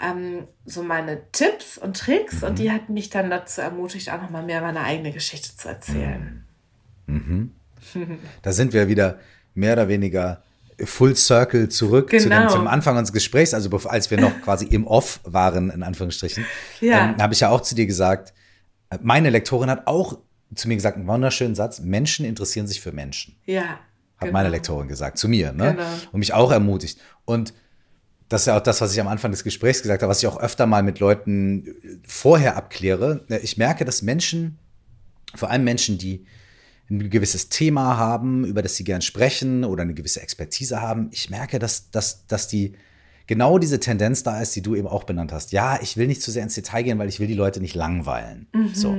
ähm, so meine Tipps und Tricks. Mhm. Und die hat mich dann dazu ermutigt, auch nochmal mehr meine eigene Geschichte zu erzählen. Mhm. Da sind wir wieder mehr oder weniger Full Circle zurück genau. zu dem, genau. zum Anfang unseres Gesprächs, also als wir noch <laughs> quasi im Off waren, in Anführungsstrichen, ja. ähm, habe ich ja auch zu dir gesagt, meine Lektorin hat auch zu mir gesagt, einen wunderschönen Satz, Menschen interessieren sich für Menschen. Ja. Hat genau. meine Lektorin gesagt, zu mir, ne? Genau. Und mich auch ermutigt. Und das ist ja auch das, was ich am Anfang des Gesprächs gesagt habe, was ich auch öfter mal mit Leuten vorher abkläre. Ich merke, dass Menschen, vor allem Menschen, die ein gewisses Thema haben, über das sie gern sprechen oder eine gewisse Expertise haben, ich merke, dass, dass, dass die genau diese Tendenz da ist, die du eben auch benannt hast. Ja, ich will nicht zu sehr ins Detail gehen, weil ich will die Leute nicht langweilen. Mhm. So.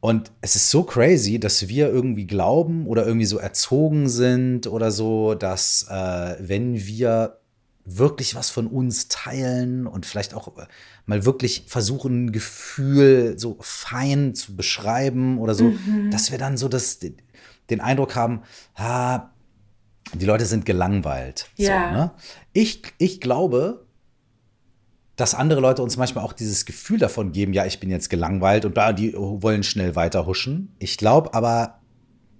Und es ist so crazy, dass wir irgendwie glauben oder irgendwie so erzogen sind oder so, dass äh, wenn wir wirklich was von uns teilen und vielleicht auch äh, mal wirklich versuchen, ein Gefühl so fein zu beschreiben oder so, mhm. dass wir dann so das, den Eindruck haben, ha, die Leute sind gelangweilt. Ja. So, ne? ich, ich glaube, dass andere Leute uns manchmal auch dieses Gefühl davon geben, ja, ich bin jetzt gelangweilt und da, die wollen schnell weiter huschen. Ich glaube aber,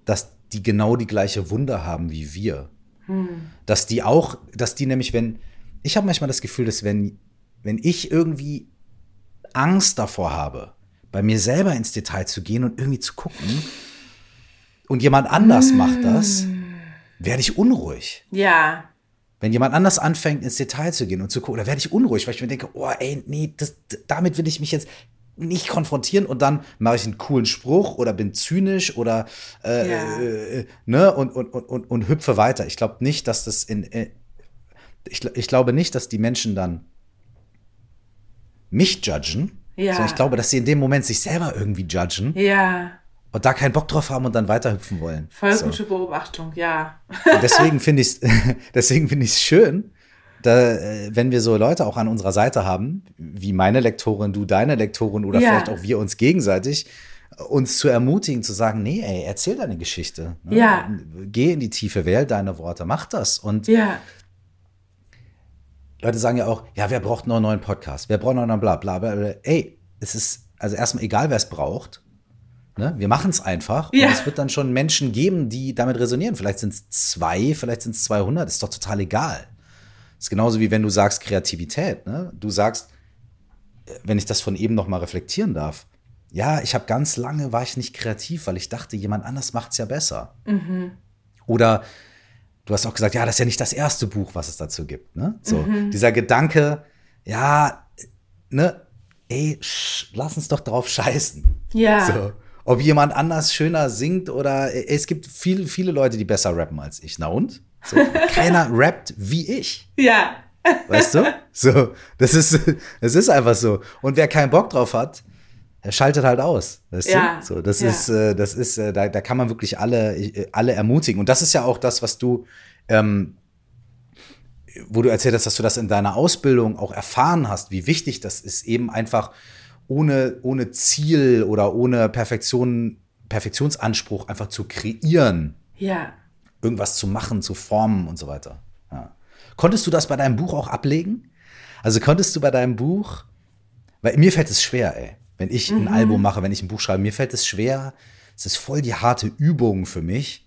dass die genau die gleiche Wunder haben wie wir. Hm. Dass die auch, dass die nämlich, wenn, ich habe manchmal das Gefühl, dass wenn, wenn ich irgendwie Angst davor habe, bei mir selber ins Detail zu gehen und irgendwie zu gucken und jemand anders hm. macht das, werde ich unruhig. Ja. Wenn jemand anders anfängt, ins Detail zu gehen und zu gucken, da werde ich unruhig, weil ich mir denke, oh ey, nee, das, damit will ich mich jetzt nicht konfrontieren und dann mache ich einen coolen Spruch oder bin zynisch oder äh, ja. äh, ne und, und, und, und hüpfe weiter. Ich glaube nicht, dass das in äh, ich, ich glaube nicht, dass die Menschen dann mich judgen, ja. sondern ich glaube, dass sie in dem Moment sich selber irgendwie judgen. Ja und da keinen Bock drauf haben und dann weiterhüpfen wollen. Voll so. gute Beobachtung, ja. Und deswegen <laughs> finde ich es <laughs> deswegen finde ich es schön, da, äh, wenn wir so Leute auch an unserer Seite haben, wie meine Lektorin, du deine Lektorin oder ja. vielleicht auch wir uns gegenseitig, uns zu ermutigen, zu sagen, nee, ey, erzähl deine Geschichte. Ne? Ja. Geh in die Tiefe, wähl deine Worte, mach das. Und ja. Leute sagen ja auch, ja, wer braucht noch einen neuen Podcast? Wer braucht noch einen bla bla bla. Ey, es ist also erstmal egal, wer es braucht. Ne? Wir machen es einfach ja. und es wird dann schon Menschen geben, die damit resonieren. Vielleicht sind es zwei, vielleicht sind es 200, ist doch total egal. Ist genauso wie wenn du sagst Kreativität. Ne? Du sagst, wenn ich das von eben noch mal reflektieren darf, ja, ich habe ganz lange war ich nicht kreativ, weil ich dachte, jemand anders macht es ja besser. Mhm. Oder du hast auch gesagt, ja, das ist ja nicht das erste Buch, was es dazu gibt. Ne? So mhm. dieser Gedanke, ja, ne, ey, lass uns doch drauf scheißen. Ja. So ob jemand anders schöner singt oder es gibt viel, viele Leute, die besser rappen als ich. Na und? So, keiner rappt wie ich. Ja. Weißt du? So, das ist, das ist einfach so. Und wer keinen Bock drauf hat, er schaltet halt aus. Weißt ja. du? So, das ja. ist, äh, das ist, äh, da, da kann man wirklich alle, äh, alle ermutigen. Und das ist ja auch das, was du, ähm, wo du erzählt hast, dass du das in deiner Ausbildung auch erfahren hast, wie wichtig das ist, eben einfach ohne, ohne Ziel oder ohne Perfektion, Perfektionsanspruch einfach zu kreieren. Ja. Irgendwas zu machen, zu formen und so weiter. Ja. Konntest du das bei deinem Buch auch ablegen? Also konntest du bei deinem Buch, weil mir fällt es schwer, ey, wenn ich mhm. ein Album mache, wenn ich ein Buch schreibe, mir fällt es schwer, es ist voll die harte Übung für mich,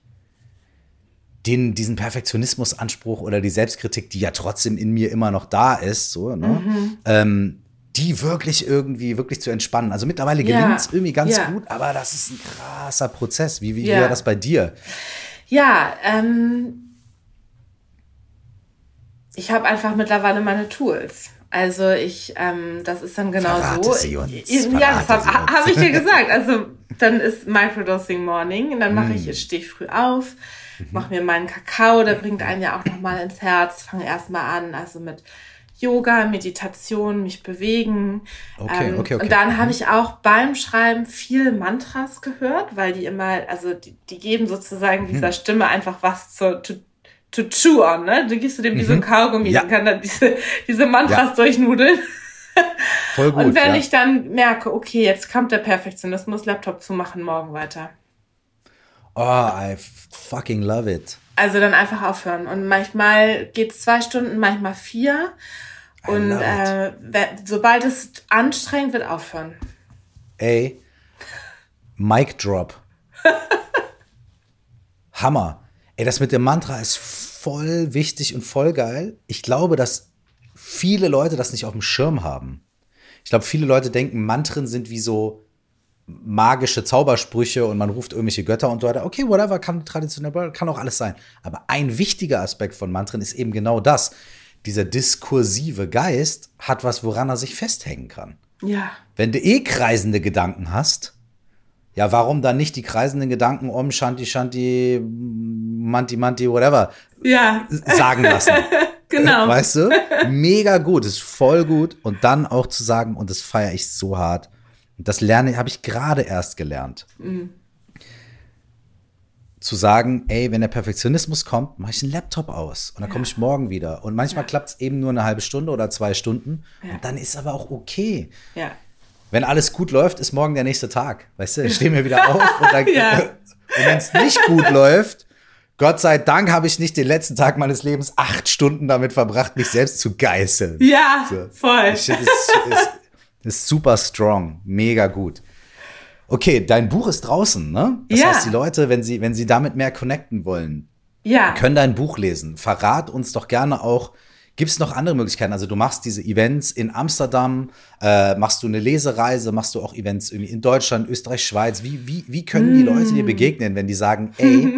den, diesen Perfektionismusanspruch oder die Selbstkritik, die ja trotzdem in mir immer noch da ist, so, ne? Mhm. Ähm, die wirklich irgendwie wirklich zu entspannen. Also mittlerweile gelingt es ja. irgendwie ganz ja. gut, aber das ist ein krasser Prozess. Wie, wie, ja. wie war das bei dir? Ja, ähm, ich habe einfach mittlerweile meine Tools. Also ich, ähm, das ist dann genau Verrate so. Sie uns. ja, das habe hab ich dir gesagt. <laughs> Also dann ist Microdosing Morning und dann mache Mm. ich, stehe ich früh auf, Mhm. mache mir meinen Kakao, der bringt einen ja auch nochmal ins Herz, fange erstmal an, also mit Yoga, Meditation, mich bewegen. Ähm, Okay, okay, okay. Und dann habe ich auch beim Schreiben viel Mantras gehört, weil die immer, also die, die geben sozusagen Mhm. dieser Stimme einfach was zu, to, to chew on, ne? Du gibst du dem wie so ein Kaugummi, Mhm. Ja. die kann dann diese, diese Mantras Ja. durchnudeln. <laughs> Voll gut. Und wenn ja. ich dann merke, okay, jetzt kommt der Perfektionismus, Laptop zu machen, morgen weiter. oh, I fucking love it. Also dann einfach aufhören. Und manchmal geht's zwei Stunden, manchmal vier. I Und äh, sobald es anstrengend wird, aufhören. Ey, Mic Drop. <laughs> Hammer. Ey, das mit dem Mantra ist voll wichtig und voll geil. Ich glaube, dass viele Leute das nicht auf dem Schirm haben. Ich glaube, viele Leute denken, Mantren sind wie so magische Zaubersprüche und man ruft irgendwelche Götter und so weiter. Okay, whatever, kann traditionell, kann auch alles sein. Aber ein wichtiger Aspekt von Mantren ist eben genau das. Dieser diskursive Geist hat was, woran er sich festhängen kann. Ja. Wenn du eh kreisende Gedanken hast, ja, warum dann nicht die kreisenden Gedanken Om Shanti Shanti Manti Manti whatever Ja, sagen lassen? <laughs> genau. Weißt du? Mega gut, ist voll gut und dann auch zu sagen und das feiere ich so hart. Und das lerne habe ich gerade erst gelernt. Zu sagen, ey, wenn der Perfektionismus kommt, mache ich den Laptop aus und dann komme ich morgen wieder. Und manchmal klappt es eben nur eine halbe Stunde oder zwei Stunden. Ja. Und dann ist aber auch okay. Ja. Wenn alles gut läuft, ist morgen der nächste Tag. Weißt du, ich stehe mir wieder auf und, dann- <laughs> Ja. <laughs> und wenn es nicht gut läuft, Gott sei Dank habe ich nicht den letzten Tag meines Lebens acht Stunden damit verbracht, mich selbst zu geißeln. Ja, So. voll. Ich finde, es ist, ist super strong, mega gut. Okay, dein Buch ist draußen, ne? Das Ja. heißt, die Leute, wenn sie, wenn sie damit mehr connecten wollen, Ja. können dein Buch lesen. Verrat uns doch gerne auch, gibt es noch andere Möglichkeiten? Also du machst diese Events in Amsterdam, äh, machst du eine Lesereise, machst du auch Events irgendwie in Deutschland, Österreich, Schweiz. Wie, wie, wie können die Leute dir begegnen, wenn die sagen, <laughs> ey,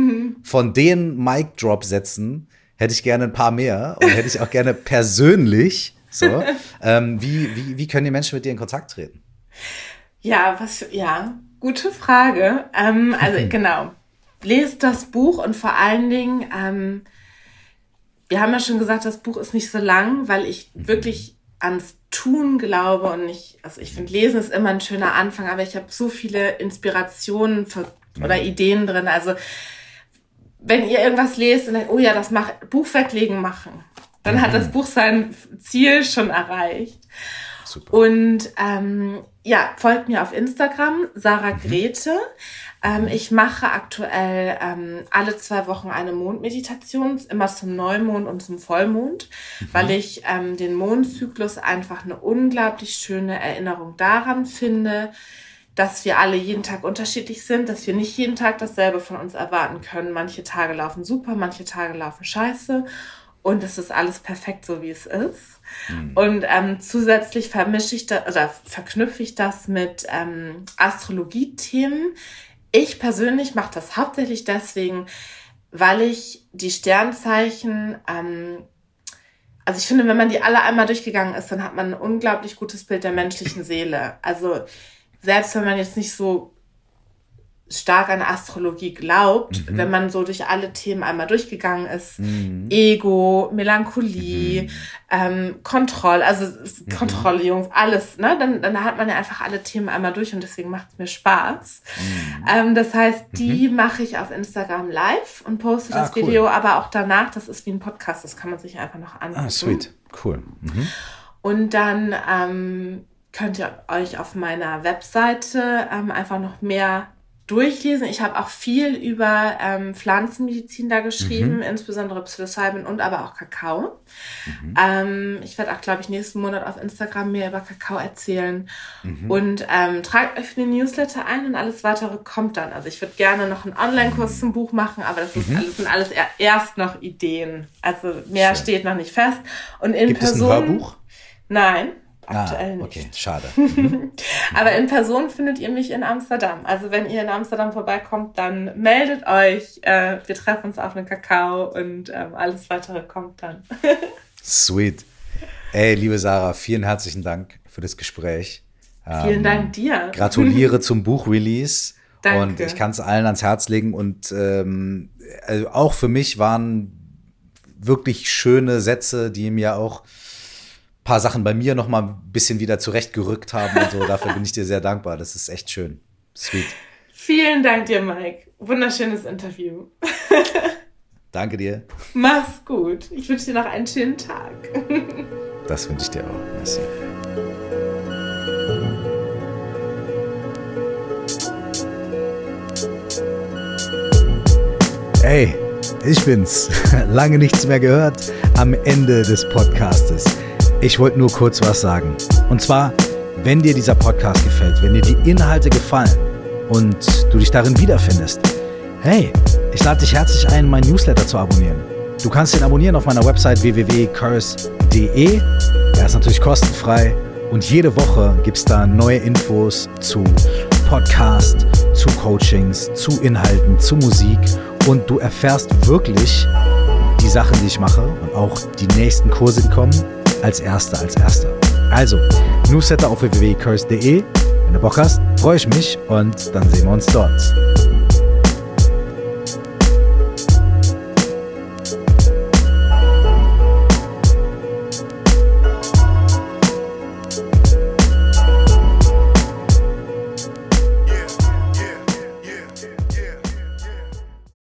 von den Mic-Drop-Sätzen hätte ich gerne ein paar mehr und hätte ich auch gerne persönlich, so, <laughs> ähm, wie, wie, wie können die Menschen mit dir in Kontakt treten? Ja, was, ja, gute Frage. Ähm, also <laughs> genau, lest das Buch und vor allen Dingen, ähm, wir haben ja schon gesagt, das Buch ist nicht so lang, weil ich wirklich ans Tun glaube und nicht, also ich finde, Lesen ist immer ein schöner Anfang, aber ich habe so viele Inspirationen für, oder Ideen drin. Also wenn ihr irgendwas lest und denkt, oh ja, das mach, Buch weglegen machen, dann hat das Buch sein Ziel schon erreicht. Super. Und ähm, ja, folgt mir auf Instagram, Sarah Grete. Ähm, ich mache aktuell ähm, alle zwei Wochen eine Mondmeditation, immer zum Neumond und zum Vollmond, weil ich ähm, den Mondzyklus einfach eine unglaublich schöne Erinnerung daran finde, dass wir alle jeden Tag unterschiedlich sind, dass wir nicht jeden Tag dasselbe von uns erwarten können. Manche Tage laufen super, manche Tage laufen scheiße und es ist alles perfekt so, wie es ist. Und ähm, zusätzlich vermische ich das oder verknüpfe ich das mit ähm, Astrologie-Themen. Ich persönlich mache das hauptsächlich deswegen, weil ich die Sternzeichen, ähm, also ich finde, wenn man die alle einmal durchgegangen ist, dann hat man ein unglaublich gutes Bild der menschlichen Seele. Also selbst wenn man jetzt nicht so stark an Astrologie glaubt, wenn man so durch alle Themen einmal durchgegangen ist, Ego, Melancholie, ähm, Kontrolle, also s- Kontrolle, Jungs, alles, ne? Dann, dann hat man ja einfach alle Themen einmal durch und deswegen macht es mir Spaß. Ähm, das heißt, die mache ich auf Instagram live und poste das Ah, cool. Video, aber auch danach, das ist wie ein Podcast, das kann man sich einfach noch angucken. Ah, sweet. Cool. Mhm. Und dann ähm, könnt ihr euch auf meiner Webseite ähm, einfach noch mehr durchlesen. Ich habe auch viel über ähm, Pflanzenmedizin da geschrieben, insbesondere Psilocybin und aber auch Kakao. Ähm, ich werde auch, glaube ich, nächsten Monat auf Instagram mehr über Kakao erzählen. Und ähm, tragt euch für den Newsletter ein und alles weitere kommt dann. Also ich würde gerne noch einen Online-Kurs zum Buch machen, aber das ist alles, sind alles er- erst noch Ideen. Also mehr Schön. steht noch nicht fest. Und in Gibt es ein Person. Hörbuch? Nein, Ah, aktuell nicht. okay, schade. <laughs> Aber in Person findet ihr mich in Amsterdam. Also wenn ihr in Amsterdam vorbeikommt, dann meldet euch. Äh, wir treffen uns auf einen Kakao und ähm, alles weitere kommt dann. <laughs> Sweet. Ey, liebe Sarah, vielen herzlichen Dank für das Gespräch. Vielen ähm, Dank dir. Gratuliere <laughs> zum Buchrelease. Danke. Und ich kann es allen ans Herz legen. Und ähm, also auch für mich waren wirklich schöne Sätze, die mir auch paar Sachen bei mir noch mal ein bisschen wieder zurechtgerückt haben und so. Dafür bin ich dir sehr dankbar. Das ist echt schön. Sweet. Vielen Dank dir, Mike. Wunderschönes Interview. <laughs> Danke dir. Mach's gut. Ich wünsche dir noch einen schönen Tag. <laughs> das wünsche ich dir auch. Merci. Hey, ich bin's. <laughs> Lange nichts mehr gehört am Ende des Podcastes. Ich wollte nur kurz was sagen. Und zwar, wenn dir dieser Podcast gefällt, wenn dir die Inhalte gefallen und du dich darin wiederfindest, hey, ich lade dich herzlich ein, meinen Newsletter zu abonnieren. Du kannst ihn abonnieren auf meiner Website www.curse.de. Er ist natürlich kostenfrei und jede Woche gibt es da neue Infos zu Podcast, zu Coachings, zu Inhalten, zu Musik und du erfährst wirklich die Sachen, die ich mache und auch die nächsten Kurse, die kommen, als erster, als erster. Also, Newsletter auf www.curse.de. Wenn du Bock hast, freue ich mich und dann sehen wir uns dort.